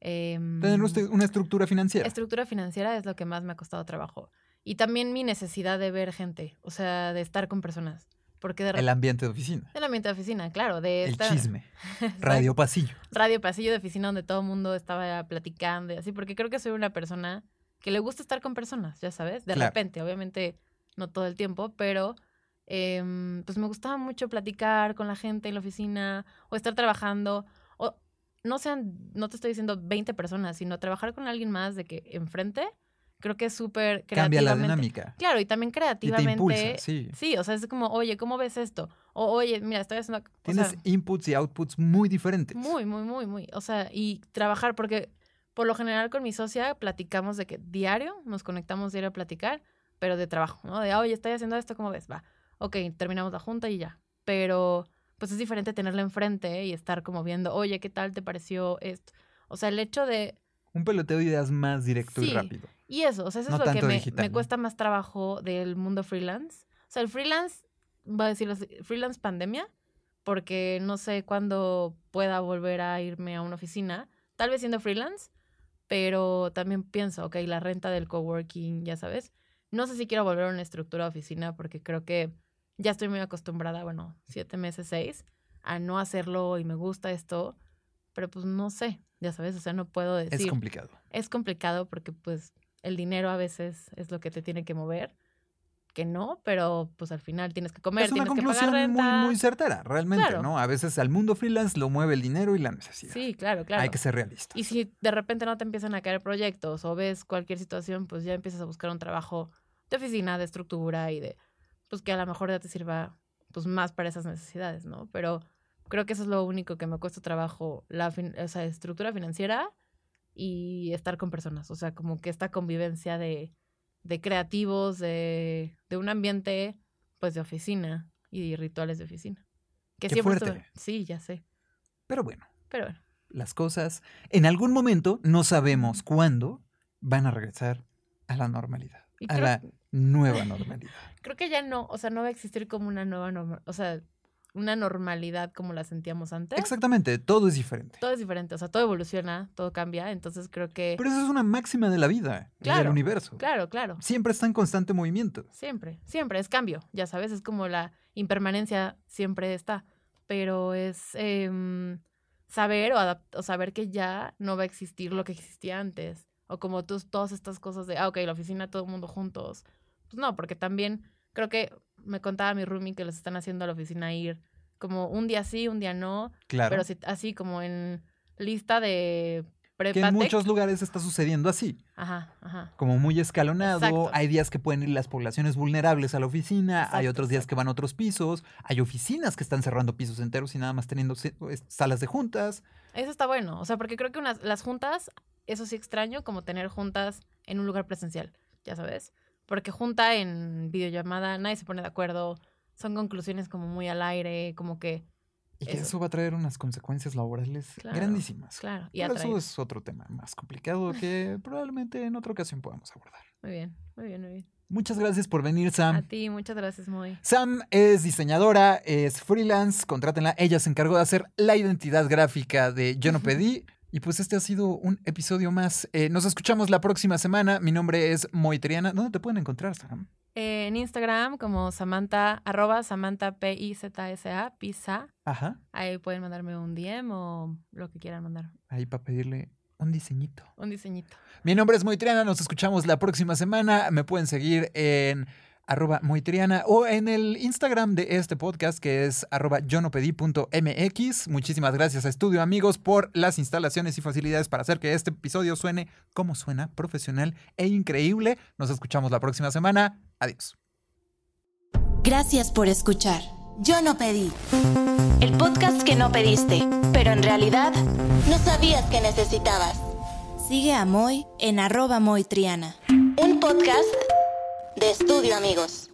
Speaker 3: Em,
Speaker 2: Tener usted una estructura financiera.
Speaker 3: Estructura financiera es lo que más me ha costado trabajo. Y también mi necesidad de ver gente, o sea, de estar con personas. Porque de
Speaker 2: el ambiente de oficina.
Speaker 3: El ambiente de oficina, claro. De
Speaker 2: el
Speaker 3: estar-
Speaker 2: chisme. Radio pasillo.
Speaker 3: radio pasillo de oficina donde todo el mundo estaba platicando y así, porque creo que soy una persona que le gusta estar con personas, ya sabes, de
Speaker 2: Claro.
Speaker 3: repente, obviamente no todo el tiempo, pero em, pues me gustaba mucho platicar con la gente en la oficina o estar trabajando, o no sean, no te estoy diciendo 20 personas, sino trabajar con alguien más de que enfrente, creo que es súper
Speaker 2: Cambia la dinámica.
Speaker 3: Claro, y también
Speaker 2: Y te
Speaker 3: creativamente.
Speaker 2: impulsa, sí.
Speaker 3: Sí, o sea, es como, oye, ¿cómo ves esto? O, oye, mira, estoy haciendo... o
Speaker 2: Tienes
Speaker 3: sea,
Speaker 2: inputs y outputs muy diferentes.
Speaker 3: muy, muy, muy, muy. O sea, y trabajar, porque por lo general con mi socia platicamos de que diario, nos conectamos diario a platicar, pero de trabajo, ¿no? De, "Ah, oye, estoy haciendo esto, ¿cómo ves? Va. Ok, terminamos la junta y ya. Pero, pues es diferente tenerla enfrente y estar como viendo, oye, ¿qué tal te pareció esto? O sea, el hecho de...
Speaker 2: Un peloteo de ideas más directo y rápido.
Speaker 3: Y eso, o sea, eso
Speaker 2: No
Speaker 3: es lo que me,
Speaker 2: digital,
Speaker 3: me
Speaker 2: ¿no?
Speaker 3: cuesta más trabajo del mundo freelance. O sea, el freelance, voy a decirlo así, freelance pandemia, porque no sé cuándo pueda volver a irme a una oficina, tal vez siendo freelance, pero también pienso, ok, la renta del coworking, ya sabes. No sé si quiero volver a una estructura de oficina porque creo que ya estoy muy acostumbrada, bueno, siete meses, seis, a no hacerlo y me gusta esto, pero pues no sé, ya sabes, o sea, no puedo decir
Speaker 2: Es complicado.
Speaker 3: es complicado porque pues el dinero a veces es lo que te tiene que mover, que no, pero pues al final tienes que comer,
Speaker 2: es una
Speaker 3: tienes que pagar
Speaker 2: conclusión muy,
Speaker 3: renta.
Speaker 2: muy certera, realmente,
Speaker 3: Claro.
Speaker 2: ¿no? A veces al mundo freelance lo mueve el dinero y la necesidad.
Speaker 3: Sí, claro, claro.
Speaker 2: Hay que ser realistas.
Speaker 3: Y si de repente no te empiezan a caer proyectos o ves cualquier situación, pues ya empiezas a buscar un trabajo de oficina, de estructura y de pues que a lo mejor ya te sirva pues más para esas necesidades, ¿no? Pero creo que eso es lo único que me cuesta trabajo, la fin- o sea, estructura financiera y estar con personas, o sea, como que esta convivencia de, de creativos, de, de un ambiente pues de oficina y rituales de oficina. Que
Speaker 2: Qué
Speaker 3: siempre
Speaker 2: fuerte.
Speaker 3: estuve- Sí, ya sé,
Speaker 2: Pero bueno,
Speaker 3: pero bueno.
Speaker 2: las cosas en algún momento, no sabemos cuándo, van a regresar a la normalidad.
Speaker 3: Y
Speaker 2: a
Speaker 3: creo-
Speaker 2: la nueva normalidad.
Speaker 3: creo que ya no, o sea, no va a existir como una nueva norma, o sea, una normalidad como la sentíamos antes.
Speaker 2: Exactamente, todo es diferente.
Speaker 3: Todo es diferente, o sea, todo evoluciona, todo cambia, entonces creo que
Speaker 2: Pero eso es una máxima de la vida, y del
Speaker 3: Claro,
Speaker 2: universo.
Speaker 3: claro, claro.
Speaker 2: Siempre está en constante movimiento.
Speaker 3: Siempre, siempre es cambio, ya sabes, es como la impermanencia siempre está, pero es em, saber o, o saber que ya no va a existir lo que existía antes, o como tú, todas estas cosas de, ah, ok, la oficina, todo el mundo juntos. Pues no, porque también creo que me contaba mi roomie que les están haciendo a la oficina ir como un día sí, un día no,
Speaker 2: Claro.
Speaker 3: pero sí- así como en lista de
Speaker 2: que en muchos lugares está sucediendo así,
Speaker 3: Ajá, ajá.
Speaker 2: como muy escalonado.
Speaker 3: Exacto.
Speaker 2: Hay días que pueden ir las poblaciones vulnerables a la oficina, hay otros días
Speaker 3: exacto.
Speaker 2: que van a otros pisos, hay oficinas que están cerrando pisos enteros y nada más teniendo se- es- salas de juntas.
Speaker 3: Eso está bueno, o sea, porque creo que unas, las juntas, eso sí extraño, como tener juntas en un lugar presencial, ya sabes. Porque junta en videollamada, nadie se pone de acuerdo, son conclusiones como muy al aire, como que,
Speaker 2: Y que
Speaker 3: Eso.
Speaker 2: eso va a traer unas consecuencias laborales
Speaker 3: Claro,
Speaker 2: grandísimas.
Speaker 3: claro, y
Speaker 2: Pero eso es otro tema más complicado que probablemente en otra ocasión podamos abordar.
Speaker 3: Muy bien, muy bien, muy bien.
Speaker 2: Muchas gracias por venir,
Speaker 3: A
Speaker 2: Sam.
Speaker 3: ti, muchas gracias, muy.
Speaker 2: Sam es diseñadora, es freelance, contrátenla. Ella se encargó de hacer la identidad gráfica de Yo no pedí. Y pues este ha sido un episodio más. Eh, nos escuchamos la próxima semana. Mi nombre es Moitriana. ¿Dónde te pueden encontrar, Sam?
Speaker 3: Eh, en Instagram, como Samantha, arroba Samantha P-I-Z-S-A, Pisa.
Speaker 2: Ajá.
Speaker 3: Ahí pueden mandarme un DM o lo que quieran mandar.
Speaker 2: Ahí para pedirle un diseñito.
Speaker 3: Un diseñito.
Speaker 2: Mi nombre es Moitriana. Nos escuchamos la próxima semana. Me pueden seguir en arroba Moitriana o en el Instagram de este podcast que es arroba yo no pedí.mx. Muchísimas gracias a Estudio Amigos por las instalaciones y facilidades para hacer que este episodio suene como suena, profesional e increíble. Nos escuchamos la próxima semana. Adiós.
Speaker 1: Gracias por escuchar. Yo no pedí. El podcast que no pediste, pero en realidad no sabías que necesitabas. Sigue a Moy en arroba. Un podcast de estudio amigos.